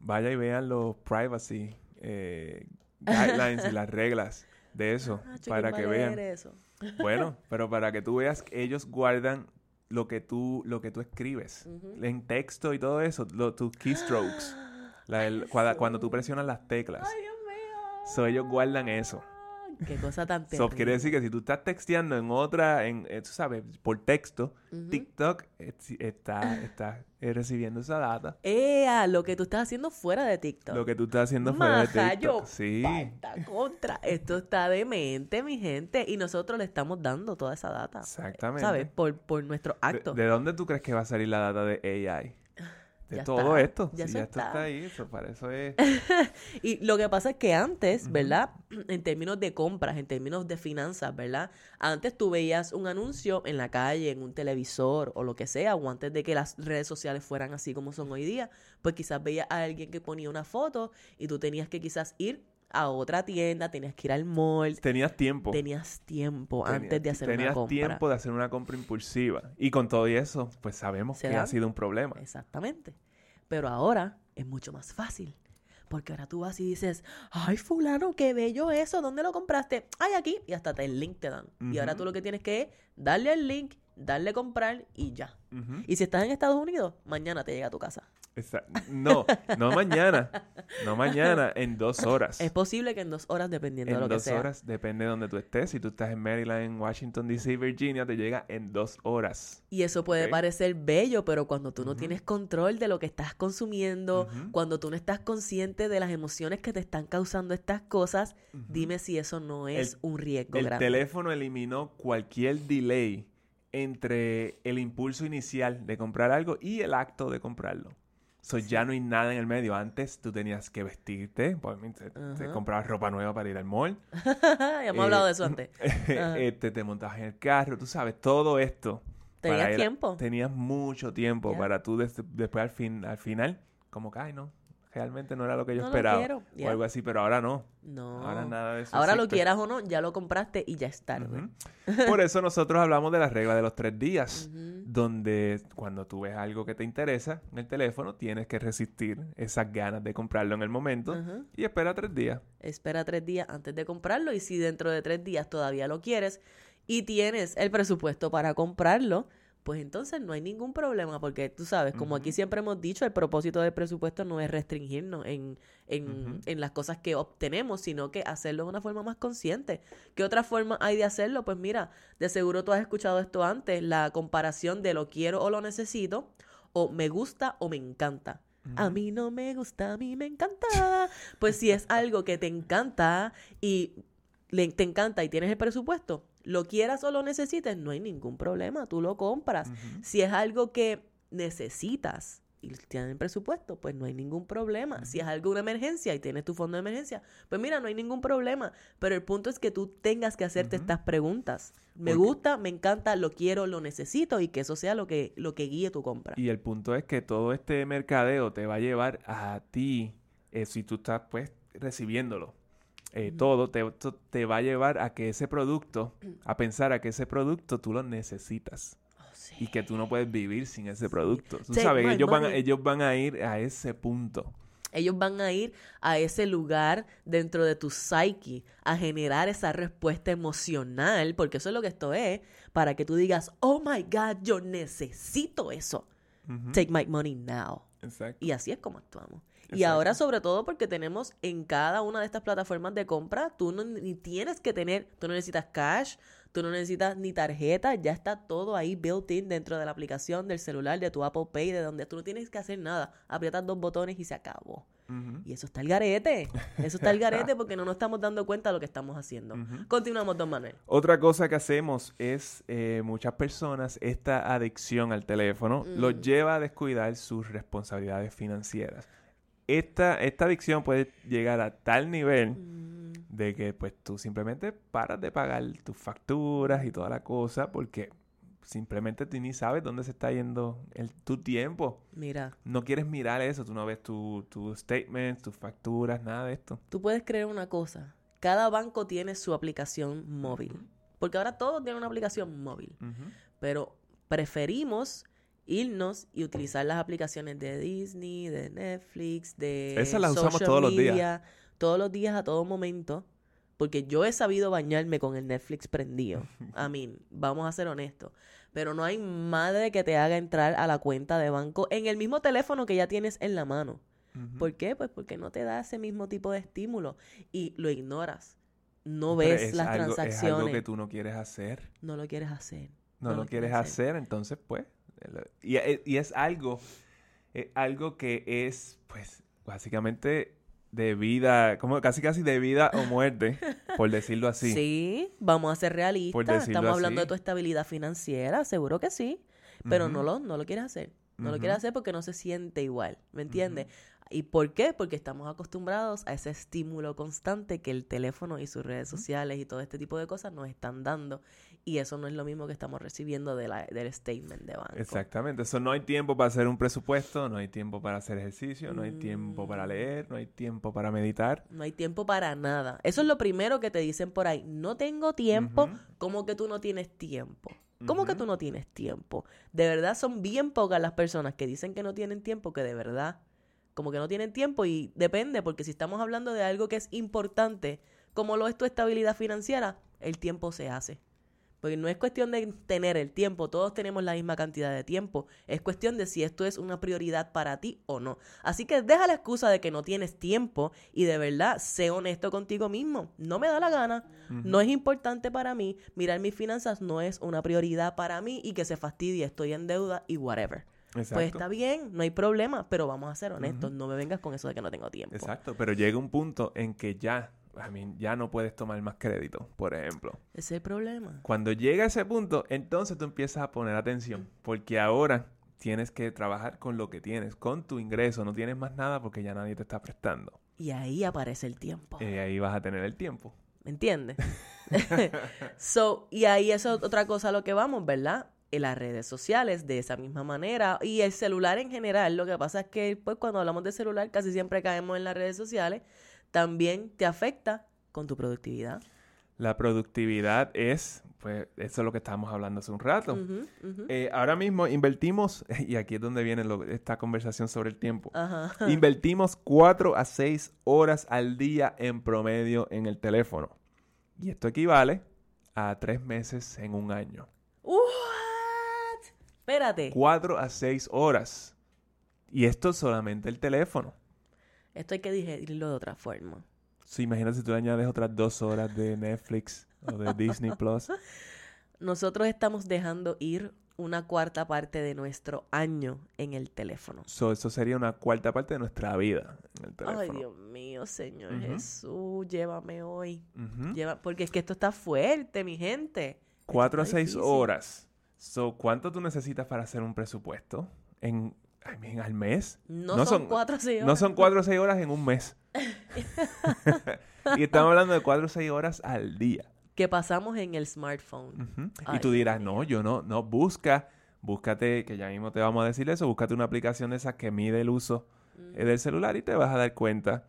Vaya y vean los privacy eh, guidelines y las [laughs] reglas de eso Ah, para ¿quién que vean. eso? [laughs] Bueno, pero para que tú veas que ellos guardan lo que tú lo que tú escribes en texto y todo eso, lo- tus keystrokes. La del- cuando, cuando tú presionas las teclas. Ay, Dios mío. So, ellos guardan eso. Qué cosa tan So, terrible. quiere decir que si tú estás texteando en otra, en, eh, tú sabes, por texto, TikTok eh, está, está eh, recibiendo esa data. Ea, lo que tú estás haciendo fuera de TikTok. Lo que tú estás haciendo fuera de TikTok. Sí. falta contra. Esto está demente, mi gente. Y nosotros le estamos dando toda esa data. Exactamente. ¿Sabes? Por, por nuestro ¿De, acto. de dónde tú crees que va a salir la data de AI? De Ya todo está, esto. ya Sí, eso ya esto está. está ahí. Eso, para eso es. [laughs] Y lo que pasa es que antes, ¿verdad? [clears throat] En términos de compras, en términos de finanzas, ¿verdad? Antes tú veías un anuncio en la calle, en un televisor o lo que sea, o antes de que las redes sociales fueran así como son hoy día, pues quizás veías a alguien que ponía una foto y tú tenías que quizás ir a otra tienda, tenías que ir al mall, Tenías tiempo. tenías tiempo antes de hacer tenías una compra. tiempo de hacer una compra impulsiva. Y con todo y eso, pues sabemos que ha sido un problema. Exactamente. Pero ahora es mucho más fácil. Porque ahora tú vas y dices, ay, fulano, qué bello eso, ¿dónde lo compraste? Ay, aquí. Y hasta te- el link te dan. Y ahora tú lo que tienes que es darle al link, darle comprar y ya. Y si estás en Estados Unidos, mañana te llega a tu casa. No, no mañana. No mañana, en dos horas. Es posible que en dos horas, dependiendo de En lo que dos sea. horas, depende de donde tú estés. Si tú estás en Maryland, en Washington, D.C., Virginia, te llega en dos horas. Y eso puede parecer bello, pero cuando tú no tienes control de lo que estás consumiendo, cuando tú no estás consciente de las emociones que te están causando estas cosas, dime si eso no es un riesgo El grande. teléfono eliminó cualquier delay entre el impulso inicial de comprar algo y el acto de comprarlo. So, ya no hay nada en el medio. Antes tú tenías que vestirte, pues, te, te comprabas ropa nueva para ir al mall. [laughs] ya hemos Eh, hablado de eso antes. [laughs] Ajá. este, te montabas en el carro, tú sabes, todo esto. Tenías ir tiempo. Tenías mucho tiempo para tú des- después al, fin, al final, como que, ay, no, realmente no era lo que yo No lo esperaba. O algo así, pero ahora no. No. Ahora nada de eso Ahora lo quieras o no, ya lo compraste y ya es tarde. [laughs] Por eso nosotros hablamos de la regla de los tres días, donde cuando tú ves algo que te interesa en el teléfono, tienes que resistir esas ganas de comprarlo en el momento y espera tres días. Espera tres días antes de comprarlo y si dentro de tres días todavía lo quieres y tienes el presupuesto para comprarlo, pues entonces no hay ningún problema porque tú sabes, como aquí siempre hemos dicho, el propósito del presupuesto no es restringirnos en, en, en las cosas que obtenemos, sino que hacerlo de una forma más consciente. ¿Qué otra forma hay de hacerlo? Pues mira, de seguro tú has escuchado esto antes, la comparación de lo quiero o lo necesito, o me gusta o me encanta. A mí no me gusta, a mí me encanta. Pues si es algo que te encanta y le, te encanta y tienes el presupuesto, lo quieras o lo necesites, no hay ningún problema, tú lo compras. Si es algo que necesitas y tienes el presupuesto, pues no hay ningún problema. Si es algo una emergencia y tienes tu fondo de emergencia, pues mira, no hay ningún problema. Pero el punto es que tú tengas que hacerte estas preguntas. Me Porque- gusta, me encanta, lo quiero, lo necesito y que eso sea lo que, lo que guíe tu compra. Y el punto es que todo este mercadeo te va a llevar a ti, eh, si tú estás pues recibiéndolo. Eh, todo, te, te va a llevar a que ese producto, a pensar a que ese producto tú lo necesitas Oh, sí. y que tú no puedes vivir sin ese producto. Tú Take sabes, ellos van, ellos van a ir a ese punto. Ellos van a ir a ese lugar dentro de tu psyche a generar esa respuesta emocional, porque eso es lo que esto es, para que tú digas, oh my God, yo necesito eso. Take my money now. Exacto. Y así es como actuamos. Y ahora sobre todo porque tenemos en cada una de estas plataformas de compra, tú no ni tienes que tener, tú no necesitas cash, tú no necesitas ni tarjeta, ya está todo ahí built in dentro de la aplicación del celular, de tu Apple Pay, de donde tú no tienes que hacer nada, aprietas dos botones y se acabó. Y eso está el garete, eso está el garete [laughs] porque no nos estamos dando cuenta de lo que estamos haciendo. Continuamos, don Manuel. Otra cosa que hacemos es, eh, muchas personas, esta adicción al teléfono los Mm. lleva a descuidar sus responsabilidades financieras. Esta, esta adicción puede llegar a tal nivel Mm, de que pues tú simplemente paras de pagar tus facturas y toda la cosa porque simplemente tú ni sabes dónde se está yendo el, tu tiempo. Mira, No quieres mirar eso, tú no ves tus tu statements, tus facturas, nada de esto. tú puedes creer una cosa, cada banco tiene su aplicación móvil, porque ahora todos tienen una aplicación móvil. Pero preferimos irnos y utilizar las aplicaciones de Disney, de Netflix, de Esas las usamos social todos los días. media, todos los días a todo momento, porque yo he sabido bañarme con el Netflix prendido. [laughs] A mí, vamos a ser honestos, pero no hay madre que te haga entrar a la cuenta de banco en el mismo teléfono que ya tienes en la mano. ¿Por qué? Pues porque no te da ese mismo tipo de estímulo y lo ignoras. No Pero ves es las algo- transacciones. Es algo que tú no quieres hacer. No lo quieres hacer. no, No lo lo quieres quieres hacer, entonces pues. El- Y, y es algo, es algo que es, pues, básicamente de vida, como casi casi de vida o muerte, por decirlo así. Sí, vamos a ser realistas. Estamos hablando de tu estabilidad financiera, seguro que sí. Pero no, lo, no lo quieres hacer. No lo quieres hacer porque no se siente igual, ¿me entiendes? ¿Y por qué? Porque estamos acostumbrados a ese estímulo constante que el teléfono y sus redes sociales y todo este tipo de cosas nos están dando. Y eso no es lo mismo que estamos recibiendo de la, del statement de banco. Exactamente. Eso no hay tiempo para hacer un presupuesto, no hay tiempo para hacer ejercicio, no hay tiempo para Mm. leer, no hay tiempo para meditar. No hay tiempo para nada. Eso es lo primero que te dicen por ahí. No tengo tiempo. Ujú. ¿Cómo que tú no tienes tiempo? ¿Cómo que tú no tienes tiempo? De verdad son bien pocas las personas que dicen que no tienen tiempo, que de verdad, como que no tienen tiempo y depende, porque si estamos hablando de algo que es importante, como lo es tu estabilidad financiera, el tiempo se hace. Porque no es cuestión de tener el tiempo, todos tenemos la misma cantidad de tiempo. Es cuestión de si esto es una prioridad para ti o no. Así que deja la excusa de que no tienes tiempo y de verdad sé honesto contigo mismo. No me da la gana, no es importante para mí, mirar mis finanzas no es una prioridad para mí y que se fastidie, estoy en deuda y whatever. Pues está bien, no hay problema, pero vamos a ser honestos, no me vengas con eso de que no tengo tiempo. Exacto, pero llega un punto en que ya, I mean, ya no puedes tomar más crédito, por ejemplo. Ese es el problema. Cuando llega ese punto, entonces tú empiezas a poner atención, porque ahora tienes que trabajar con lo que tienes, con tu ingreso, no tienes más nada porque ya nadie te está prestando. Y ahí aparece el tiempo. Y ahí vas a tener el tiempo. ¿Me entiendes? [laughs] [laughs] so, y ahí eso es otra cosa a lo que vamos, ¿verdad? En las redes sociales, de esa misma manera. Y el celular en general, lo que pasa es que, pues, cuando hablamos de celular, casi siempre caemos en las redes sociales. También te afecta con tu productividad. La productividad es, pues, eso es lo que estábamos hablando hace un rato. Eh, ahora mismo invertimos, [laughs] y aquí es donde viene lo- esta conversación sobre el tiempo. Ajá. [laughs] Invertimos 4 a 6 horas al día en promedio en el teléfono. Y esto equivale a 3 meses en un año. ¿What? Espérate. 4 a 6 horas. Y esto es solamente el teléfono. Esto hay que digerirlo de otra forma. So, imagínate si tú le añades otras 2 horas de Netflix o de Disney Plus. Nosotros estamos dejando ir una cuarta parte de nuestro año en el teléfono. So, eso sería una cuarta parte de nuestra vida en el teléfono. Ay, Dios mío, Señor. Jesús, llévame hoy. Lleva, porque es que esto está fuerte, mi gente. 4 a está 6 difícil. horas. So, ¿cuánto tú necesitas para hacer un presupuesto? En, Mean, al mes. No, No son, cuatro o seis No horas. son 4 o 6 horas en un mes. [laughs] y estamos hablando de 4 o 6 horas al día. Que pasamos en el smartphone. Ay, y tú dirás, no, yo no, no, busca, búscate, que ya mismo te vamos a decir eso, búscate una aplicación de esas que mide el uso eh, del celular y te vas a dar cuenta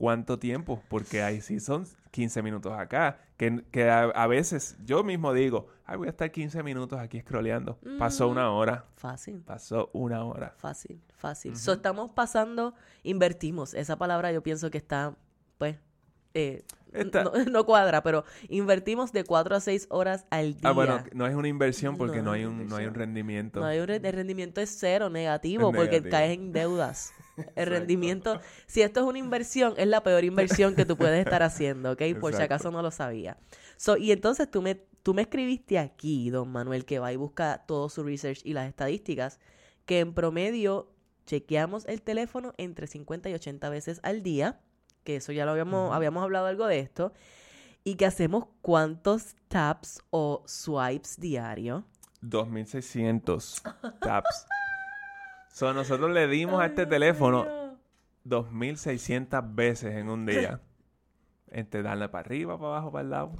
cuánto tiempo, porque ahí sí son 15 minutos acá, que, que a, a veces yo mismo digo, ay, voy a estar 15 minutos aquí scrolleando. Pasó Mm. una hora, Fácil. pasó una hora. Fácil, fácil. Ujú. So, estamos pasando, invertimos. Esa palabra yo pienso que está, pues, eh, No, [laughs] no cuadra, pero invertimos de 4 a 6 horas al día. Ah, bueno, no es una inversión porque No hay un, no hay un rendimiento. No hay un el rendimiento es cero, negativo, Es porque negativo. caes en deudas. [laughs] El rendimiento, si esto es una inversión, es la peor inversión que tú puedes estar haciendo, ¿ok? Por si acaso no lo sabía. So, y entonces tú me, tú me escribiste aquí, don Manuel, que va y busca todo su research y las estadísticas, que en promedio chequeamos el teléfono entre 50 y 80 veces al día, que eso ya lo habíamos, habíamos hablado algo de esto, y que hacemos cuántos taps o swipes diario. 2600 taps. So, nosotros le dimos a este teléfono mío. 2600 veces en un día. [laughs] Entre darle para arriba, para abajo, para el lado.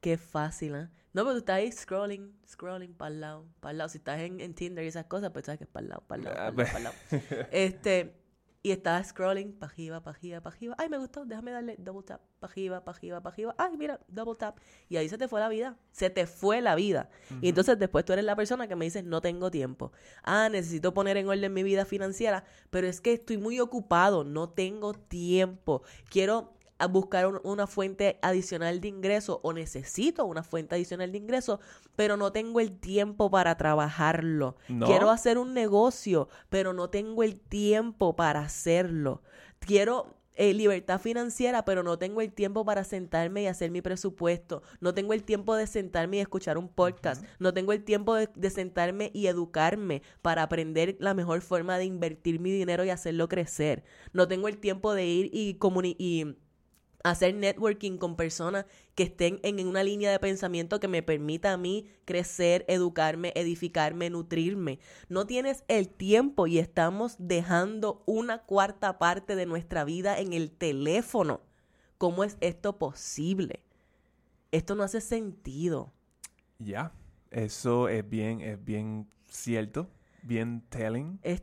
Qué fácil, ¿eh? No, pero tú estás ahí scrolling, scrolling para el lado, para el lado. Si estás en, en Tinder y esas cosas, pues sabes que es para el lado, para el lado, Ah, para el lado, pues. para el lado. Este, [laughs] y estás scrolling arriba, para arriba. Ay, me gustó, déjame darle double tap, arriba, para arriba. Ay, mira, double tap. Y ahí se te fue la vida, se te fue la vida. Y entonces después tú eres la persona que me dices, no tengo tiempo. Ah, necesito poner en orden mi vida financiera, pero es que estoy muy ocupado, no tengo tiempo. Quiero a buscar un- una fuente adicional de ingreso o necesito una fuente adicional de ingreso, pero no tengo el tiempo para trabajarlo. No. Quiero hacer un negocio, pero no tengo el tiempo para hacerlo. Quiero eh, libertad financiera, pero no tengo el tiempo para sentarme y hacer mi presupuesto. No tengo el tiempo de sentarme y escuchar un podcast. No tengo el tiempo de, de sentarme y educarme para aprender la mejor forma de invertir mi dinero y hacerlo crecer. No tengo el tiempo de ir y comunicar y hacer networking con personas que estén en una línea de pensamiento que me permita a mí crecer, educarme, edificarme, nutrirme. No tienes el tiempo y estamos dejando una cuarta parte de nuestra vida en el teléfono. ¿Cómo es esto posible? Esto no hace sentido. Ya. Eso es bien, es bien cierto. Bien telling. Es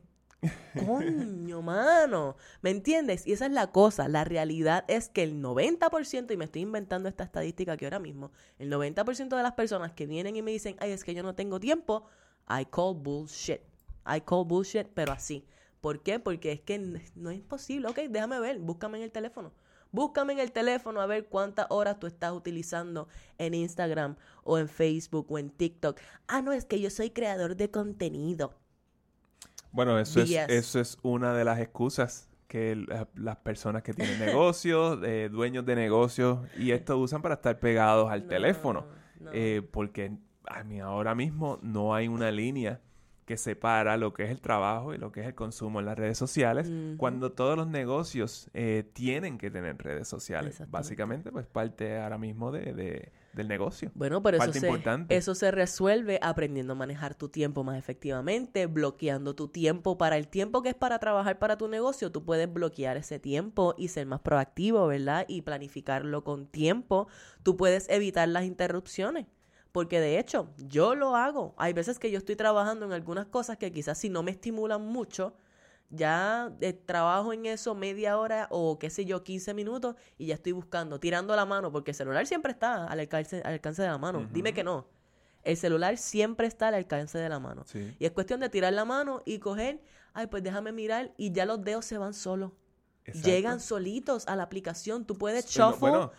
coño, mano. ¿Me entiendes? Y esa es la cosa. La realidad es que el 90%, y me estoy inventando esta estadística que ahora mismo, el 90% de las personas que vienen y me dicen, ay, es que yo no tengo tiempo, I call bullshit. I call bullshit, pero así. ¿Por qué? Porque es que no es posible. Ok, déjame ver, búscame en el teléfono. Búscame en el teléfono a ver cuántas horas tú estás utilizando en Instagram o en Facebook o en TikTok. Ah, no, es que yo soy creador de contenido. Bueno, eso es, eso es una de las excusas que la- las personas que tienen [laughs] negocios, eh, dueños de negocios, y esto usan para estar pegados al No, teléfono. no. Eh, porque a mí ahora mismo no hay una línea que separa lo que es el trabajo y lo que es el consumo en las redes sociales, cuando todos los negocios eh, tienen que tener redes sociales. Básicamente, pues parte ahora mismo de, de- del negocio. Bueno, pero eso se, importante. eso se resuelve aprendiendo a manejar tu tiempo más efectivamente, bloqueando tu tiempo para el tiempo que es para trabajar para tu negocio. Tú puedes bloquear ese tiempo y ser más proactivo, ¿verdad? Y planificarlo con tiempo. Tú puedes evitar las interrupciones. Porque de hecho, yo lo hago. Hay veces que yo estoy trabajando en algunas cosas que quizás si no me estimulan mucho, ya eh, trabajo en eso media hora o qué sé yo, 15 minutos y ya estoy buscando, tirando la mano, porque el celular siempre está al alcance, al alcance de la mano. Dime que no. El celular siempre está al alcance de la mano. Sí. Y es cuestión de tirar la mano y coger, ay, pues déjame mirar y ya los dedos se van solos. Llegan solitos a la aplicación. Tú puedes Bueno, shuffle, bueno,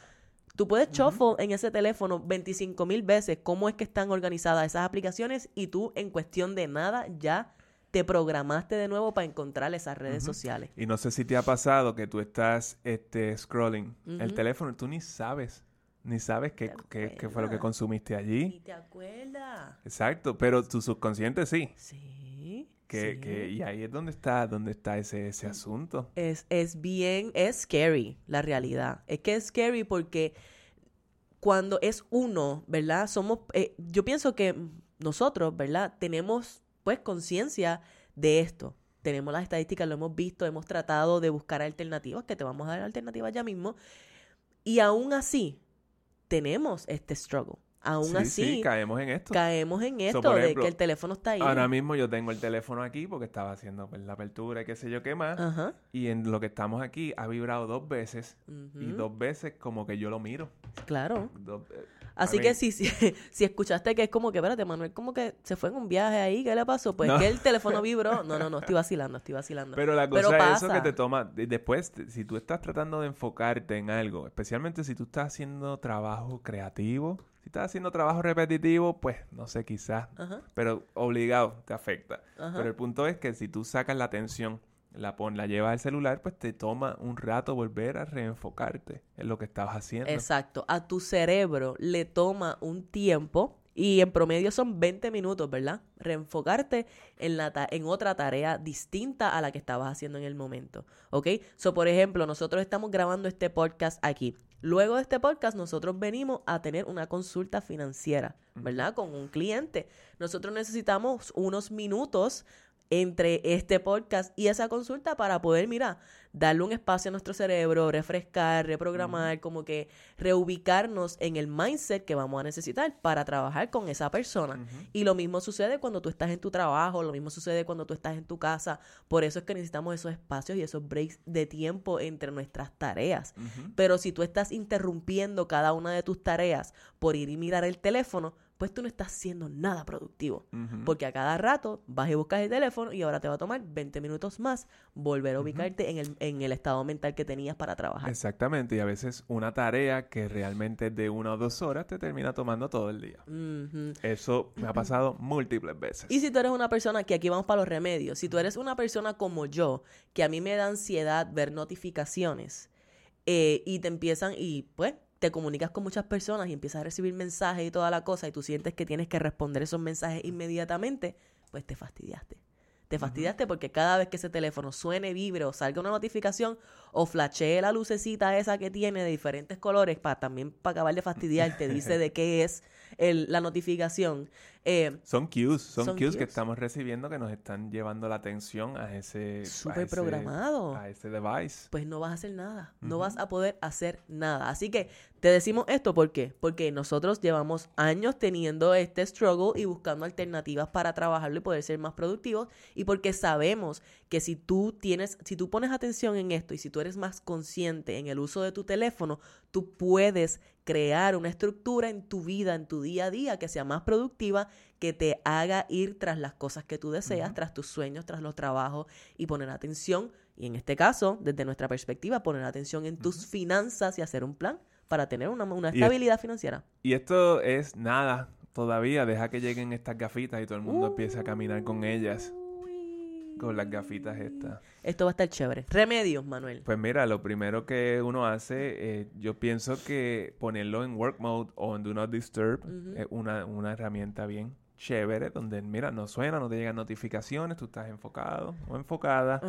tú puedes shuffle en ese teléfono 25 mil veces cómo es que están organizadas esas aplicaciones y tú en cuestión de nada ya te programaste de nuevo para encontrar esas redes sociales. Y no sé si te ha pasado que tú estás este, scrolling el teléfono y tú ni sabes, ni sabes qué, qué- qué fue lo que consumiste ¿Y allí. te acuerdas? Exacto, pero tu subconsciente sí. Sí. Que, sí. que, y ahí es donde está, donde está ese, ese asunto. Es, es bien, es scary la realidad. Es que es scary porque cuando es uno, ¿verdad? Somos, eh, yo pienso que nosotros, ¿verdad? Tenemos pues conciencia de esto. Tenemos las estadísticas, lo hemos visto, hemos tratado de buscar alternativas, que te vamos a dar alternativas ya mismo. Y aún así, tenemos este struggle. aún Sí, así sí, caemos en esto. caemos en esto de que el teléfono está ahí. Ahora mismo yo tengo el teléfono aquí porque estaba haciendo pues, la apertura y qué sé yo qué más. Ajá. Y en lo que estamos aquí ha vibrado dos veces y dos veces como que yo lo miro. Claro. Eh, Así que si, [laughs] si, si escuchaste que es como que, espérate, Manuel, como que se fue en un viaje ahí, ¿qué le pasó? Pues No. que el teléfono [laughs] vibró. No, no, no, estoy vacilando, estoy vacilando. Pero la Pero cosa es eso pasa. que te toma. de- Después, si tú estás tratando de enfocarte en algo, especialmente si tú estás haciendo trabajo creativo, si estás haciendo trabajo repetitivo, pues no sé, quizás. Ajá, Pero obligado te afecta. ajá. Pero el punto es que si tú sacas la atención, la pon, la llevas al celular, pues te toma un rato volver a reenfocarte en lo que estabas haciendo. Exacto. A tu cerebro le toma un tiempo y en promedio son 20 minutos, ¿verdad? Reenfocarte en, la ta- en otra tarea distinta a la que estabas haciendo en el momento, ¿ok? So, por ejemplo, nosotros estamos grabando este podcast aquí. Luego de este podcast, nosotros venimos a tener una consulta financiera, ¿verdad? Con un cliente. Nosotros necesitamos unos minutos entre este podcast y esa consulta para poder, mira, darle un espacio a nuestro cerebro, refrescar, reprogramar, como que reubicarnos en el mindset que vamos a necesitar para trabajar con esa persona. Y lo mismo sucede cuando tú estás en tu trabajo, lo mismo sucede cuando tú estás en tu casa. Por eso es que necesitamos esos espacios y esos breaks de tiempo entre nuestras tareas. Pero si tú estás interrumpiendo cada una de tus tareas por ir y mirar el teléfono, pues tú no estás haciendo nada productivo. Porque a cada rato vas y buscas el teléfono y ahora te va a tomar 20 minutos más volver a ubicarte en, el, en el estado mental que tenías para trabajar. Exactamente, y a veces una tarea que realmente es de una o dos horas te termina tomando todo el día. Eso me ha [clears throat] pasado múltiples veces. Y si tú eres una persona, que aquí vamos para los remedios, si tú eres una persona como yo, que a mí me da ansiedad ver notificaciones eh, y te empiezan y pues te comunicas con muchas personas y empiezas a recibir mensajes y toda la cosa y tú sientes que tienes que responder esos mensajes inmediatamente, pues te fastidiaste. Te fastidiaste porque cada vez que ese teléfono suene, vibre o salga una notificación o flashee la lucecita esa que tiene de diferentes colores para también para acabar de fastidiar, te dice de qué es el- la notificación. Eh, Son cues, son, Son cues, que estamos recibiendo que nos están llevando la atención a ese, a Súper ese- programado. a ese device. pues no vas a hacer nada, no vas a poder hacer nada. Así que te decimos esto ¿por qué? Porque nosotros llevamos años teniendo este struggle y buscando alternativas para trabajarlo y poder ser más productivos y porque sabemos que si tú tienes, si tú pones atención en esto y si tú eres más consciente en el uso de tu teléfono, tú puedes crear una estructura en tu vida, en tu día a día que sea más productiva, que te haga ir tras las cosas que tú deseas, tras tus sueños, tras los trabajos y poner atención y en este caso, desde nuestra perspectiva, poner atención en tus finanzas y hacer un plan para tener una, una Y es- estabilidad financiera. Y esto es nada todavía. Deja que lleguen estas gafitas y todo el mundo empiece a caminar con ellas. Con las gafitas estas. Esto va a estar chévere. Remedios, Manuel. Pues mira, lo primero que uno hace, eh, yo pienso que ponerlo en work mode o en do not disturb es una, una herramienta bien chévere donde, mira, no suena, no te llegan notificaciones, tú estás enfocado o enfocada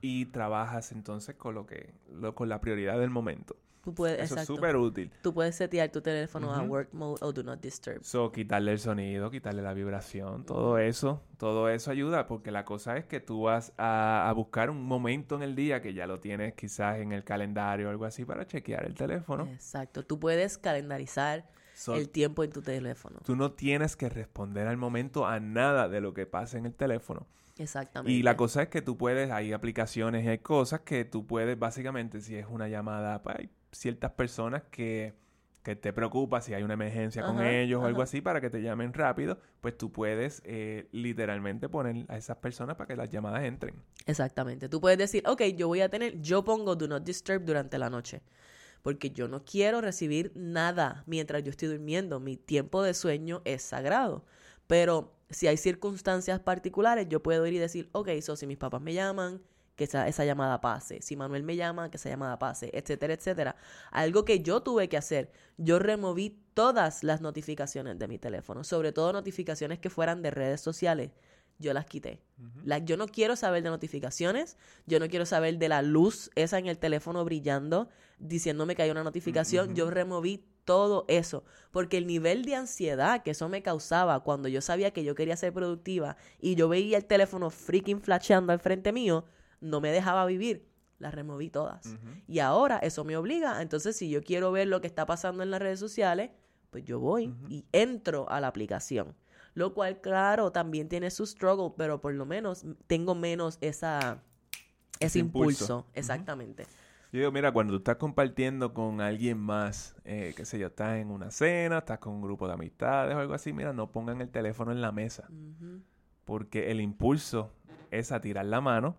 y trabajas entonces con lo que, lo, con la prioridad del momento. Tú puedes, Eso es súper útil. Tú puedes setear tu teléfono a work mode o do not disturb. So, quitarle el sonido, quitarle la vibración, todo eso, todo eso ayuda porque la cosa es que tú vas a, a buscar un momento en el día que ya lo tienes quizás en el calendario o algo así para chequear el teléfono. Exacto. Tú puedes calendarizar So, el tiempo en tu teléfono. tú no tienes que responder al momento a nada de lo que pasa en el teléfono. Exactamente. Y la cosa es que tú puedes, hay aplicaciones y hay cosas que tú puedes, básicamente, si es una llamada, pues, ciertas personas que, que te preocupa si hay una emergencia con Ajá, ellos o algo así para que te llamen rápido, pues tú puedes eh, literalmente poner a esas personas para que las llamadas entren. Exactamente. Tú puedes decir, ok, yo voy a tener, yo pongo Do Not Disturb durante la noche. Porque yo no quiero recibir nada mientras yo estoy durmiendo. Mi tiempo de sueño es sagrado. Pero si hay circunstancias particulares, yo puedo ir y decir, ok, so si mis papás me llaman, que esa, esa llamada pase. Si Manuel me llama, que esa llamada pase, etcétera, etcétera. Algo que yo tuve que hacer, yo removí todas las notificaciones de mi teléfono, sobre todo notificaciones que fueran de redes sociales. Yo las quité. Yo no quiero saber de notificaciones, yo no quiero saber de la luz esa en el teléfono brillando, diciéndome que hay una notificación. Yo removí todo eso, porque el nivel de ansiedad que eso me causaba cuando yo sabía que yo quería ser productiva y yo veía el teléfono freaking flasheando al frente mío, no me dejaba vivir. Las removí todas. Y ahora eso me obliga, entonces si yo quiero ver lo que está pasando en las redes sociales, pues yo voy y entro a la aplicación. Lo cual, claro, también tiene su struggle, pero por lo menos tengo menos esa, ese, impulso. Exactamente. Yo digo, mira, cuando tú estás compartiendo con alguien más, eh, qué sé yo, estás en una cena, estás con un grupo de amistades o algo así, mira, no pongan el teléfono en la mesa. Porque el impulso es a tirar la mano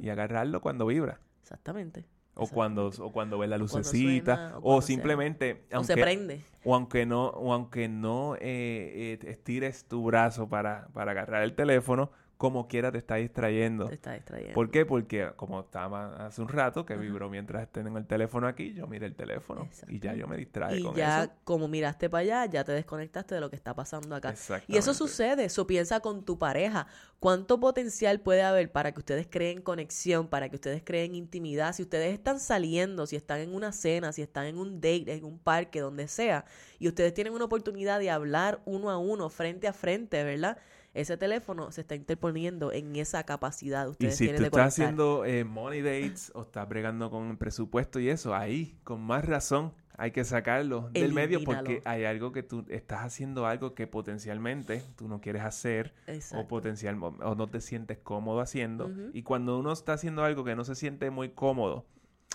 y agarrarlo cuando vibra. Exactamente. O cuando, o cuando ve la lucecita, o, simplemente... Aunque, o se prende. O aunque no, o aunque no eh, eh, estires tu brazo para, para agarrar el teléfono, como quiera te está distrayendo. Te está distrayendo. ¿Por qué? Porque como estaba hace un rato que vibró mientras tengo el teléfono aquí, yo miré el teléfono y ya yo me distraigo. y ya como miraste para allá, ya te desconectaste de lo que está pasando acá. Y eso sucede, eso piensa con tu pareja. ¿Cuánto potencial puede haber para que ustedes creen conexión, para que ustedes creen intimidad? Si ustedes están saliendo, si están en una cena, si están en un date, en un parque, donde sea, y ustedes tienen una oportunidad de hablar uno a uno, frente a frente, ¿verdad? Ese teléfono se está interponiendo en esa capacidad. Ustedes y si tú estás haciendo eh, money dates o estás bregando con el presupuesto y eso, ahí, con más razón, hay que sacarlo del medio porque hay algo que tú estás haciendo algo que potencialmente tú no quieres hacer o potencial o no te sientes cómodo haciendo. Y cuando uno está haciendo algo que no se siente muy cómodo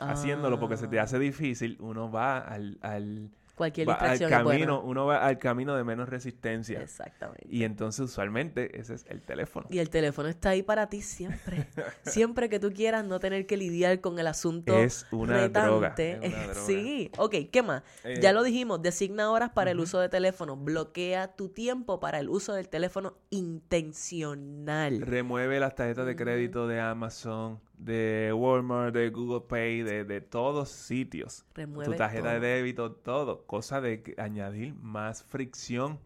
haciéndolo porque se te hace ah. difícil uno va al Cualquier distracción al camino, Uno va al camino de menos resistencia. Exactamente. Y entonces usualmente ese es el teléfono. Y el teléfono está ahí para ti siempre. [laughs] siempre que tú quieras no tener que lidiar con el asunto Es una droga. [laughs] Sí. Ok, ¿qué más? Eh, ya lo dijimos, designa horas para el uso de teléfono. Bloquea tu tiempo para el uso del teléfono intencional. Remueve las tarjetas de crédito de Amazon de Walmart, de Google Pay, de, de todos sitios. Remueve tu tarjeta de débito, todo. Cosa de añadir más fricción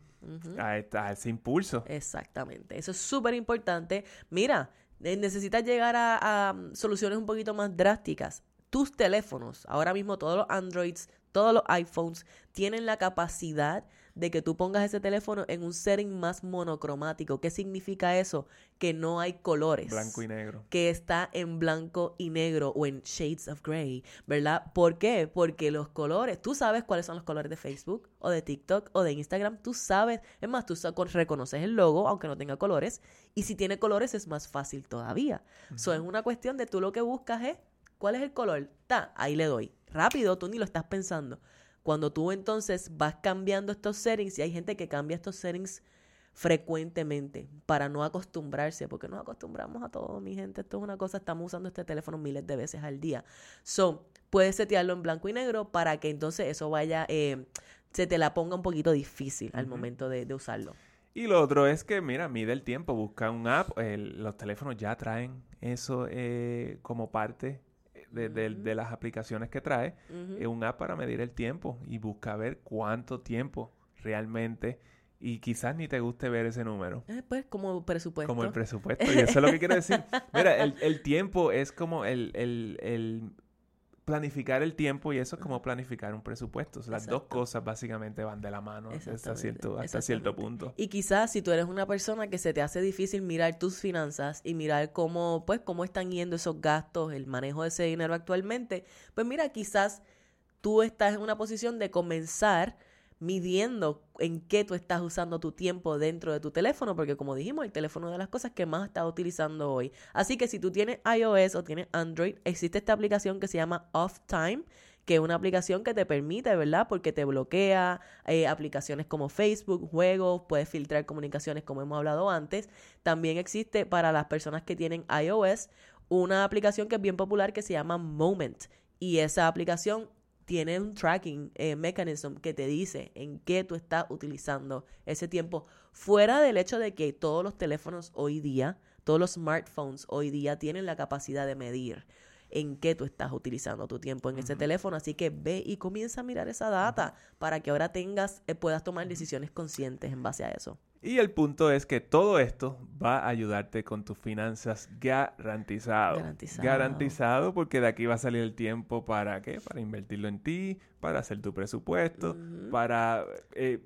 a, ese impulso. Exactamente. Eso es súper importante. Mira, necesitas llegar a, a mm, soluciones un poquito más drásticas. Tus teléfonos, ahora mismo todos los Androids, todos los iPhones, tienen la capacidad de que tú pongas ese teléfono en un setting más monocromático. ¿Qué significa eso? Que no hay colores. Blanco y negro. Que está en blanco y negro o en shades of gray, ¿verdad? ¿Por qué? Porque los colores, tú sabes cuáles son los colores de Facebook o de TikTok o de Instagram, tú sabes, es más, tú reconoces el logo aunque no tenga colores y si tiene colores es más fácil todavía. Eso es una cuestión de tú lo que buscas es, ¿cuál es el color? Ta, ahí le doy. Rápido, tú ni lo estás pensando. Cuando tú entonces vas cambiando estos settings, y hay gente que cambia estos settings frecuentemente para no acostumbrarse, porque nos acostumbramos a todo, mi gente, esto es una cosa, estamos usando este teléfono miles de veces al día. So, puedes setearlo en blanco y negro para que entonces eso vaya, eh, se te la ponga un poquito difícil al momento de, usarlo. Y lo otro es que, mira, mide el tiempo, busca un app, los teléfonos ya traen eso eh, como parte de, las aplicaciones que trae, es un app para medir el tiempo y busca ver cuánto tiempo realmente y quizás ni te guste ver ese número. Eh, pues como presupuesto. Como el presupuesto. Y [laughs] eso es lo que quiero decir. Mira, el, el tiempo es como el, el, el, planificar el tiempo y eso es como planificar un presupuesto. las dos cosas básicamente van de la mano hasta cierto, hasta cierto punto. Y quizás si tú eres una persona que se te hace difícil mirar tus finanzas y mirar cómo, pues, cómo están yendo esos gastos, el manejo de ese dinero actualmente, pues mira, quizás tú estás en una posición de comenzar midiendo en qué tú estás usando tu tiempo dentro de tu teléfono, porque como dijimos, el teléfono es de las cosas que más estás utilizando hoy. Así que si tú tienes iOS o tienes Android, existe esta aplicación que se llama Off Time, que es una aplicación que te permite, ¿verdad? Porque te bloquea eh, aplicaciones como Facebook, juegos, puedes filtrar comunicaciones como hemos hablado antes. También existe para las personas que tienen iOS una aplicación que es bien popular que se llama Moment. Y esa aplicación tiene un tracking eh, mechanism que te dice en qué tú estás utilizando ese tiempo, fuera del hecho de que todos los teléfonos hoy día, todos los smartphones hoy día tienen la capacidad de medir en qué tú estás utilizando tu tiempo en ese teléfono. Así que ve y comienza a mirar esa data para que ahora tengas, eh, puedas tomar decisiones conscientes en base a eso. Y el punto es que todo esto va a ayudarte con tus finanzas garantizado. Garantizado. Garantizado porque de aquí va a salir el tiempo para qué? Para invertirlo en ti, para hacer tu presupuesto, para eh,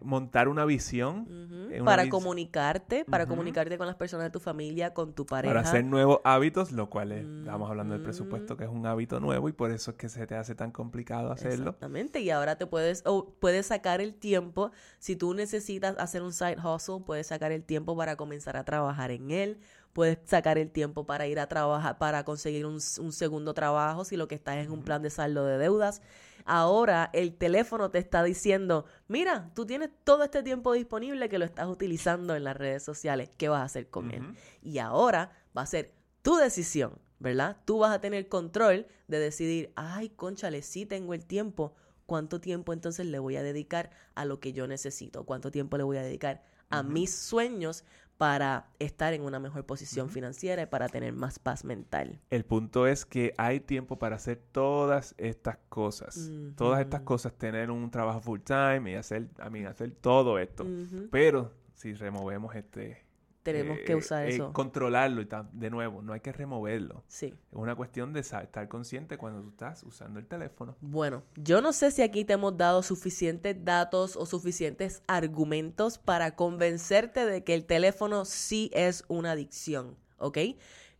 montar una visión. Eh, una Para vis- comunicarte, para comunicarte con las personas de tu familia, con tu pareja. Para hacer nuevos hábitos, lo cual es, estamos hablando del presupuesto, que es un hábito nuevo y por eso es que se te hace tan complicado hacerlo. Exactamente, y ahora te puedes, o puedes sacar el tiempo, si tú necesitas hacer un side hustle, puedes sacar el tiempo para comenzar a trabajar en él, puedes sacar el tiempo para ir a trabajar, para conseguir un, segundo trabajo, si lo que estás es un plan de saldo de deudas. Ahora el teléfono te está diciendo, mira, tú tienes todo este tiempo disponible que lo estás utilizando en las redes sociales, ¿qué vas a hacer con él? Y ahora va a ser tu decisión, ¿verdad? Tú vas a tener control de decidir, ay, conchale, sí tengo el tiempo. ¿Cuánto tiempo entonces le voy a dedicar a lo que yo necesito? ¿Cuánto tiempo le voy a dedicar a mis sueños para estar en una mejor posición financiera y para tener más paz mental? El punto es que hay tiempo para hacer todas estas cosas. Todas estas cosas, tener un trabajo full time y hacer, a mí, hacer todo esto. Pero si removemos este... Tenemos que eh, usar eh, eso. Controlarlo y de nuevo, no hay que removerlo. Sí. Es una cuestión de estar consciente cuando tú estás usando el teléfono. Bueno, yo no sé si aquí te hemos dado suficientes datos o suficientes argumentos para convencerte de que el teléfono sí es una adicción, ¿ok?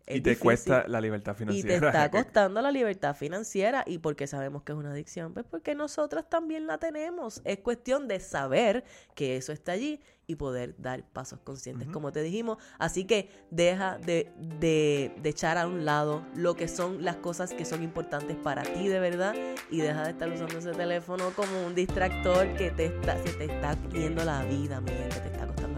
Es y te difícil. cuesta la libertad Y te financiera. está [laughs] costando la libertad financiera. ¿Y por qué sabemos que es una adicción? Pues porque nosotros también la tenemos. Es cuestión de saber que eso está allí y poder dar pasos conscientes, como te dijimos. Así que deja de, de, de echar a un lado lo que son las cosas que son importantes para ti de verdad y deja de estar usando ese teléfono como un distractor que te está, se te está yendo la vida, mi gente, te está costando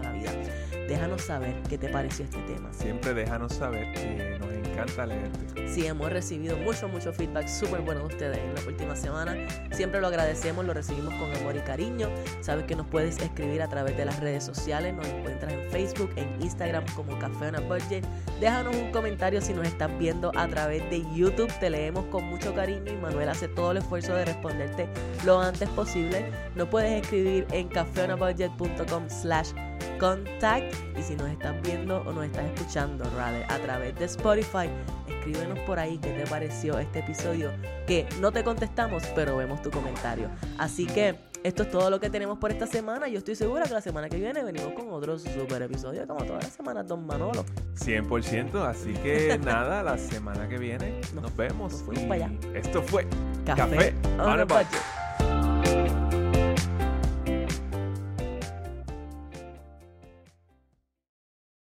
la vida. Déjanos saber qué te pareció este tema. Siempre déjanos saber que nos encanta leerte. Sí, hemos recibido mucho, mucho feedback súper bueno de ustedes en la última semana. Siempre lo agradecemos, lo recibimos con amor y cariño. Sabes que nos puedes escribir a través de las redes sociales. Nos encuentras en Facebook, en Instagram como Café on a Budget. Déjanos un comentario si nos estás viendo a través de YouTube. Te leemos con mucho cariño y Manuel hace todo el esfuerzo de responderte lo antes posible. Nos puedes escribir en cafeonabudget.com slash contact y si nos estás viendo o nos estás escuchando rather, a través de Spotify escríbenos por ahí qué te pareció este episodio que no te contestamos pero vemos tu comentario así que esto es todo lo que tenemos por esta semana yo estoy segura que la semana que viene venimos con otro super episodio como todas las semanas Don Manolo 100%. Así que [laughs] nada, la semana que viene nos, Nos- vemos. nos fuimos para allá. Esto fue Café, on a budget. budget.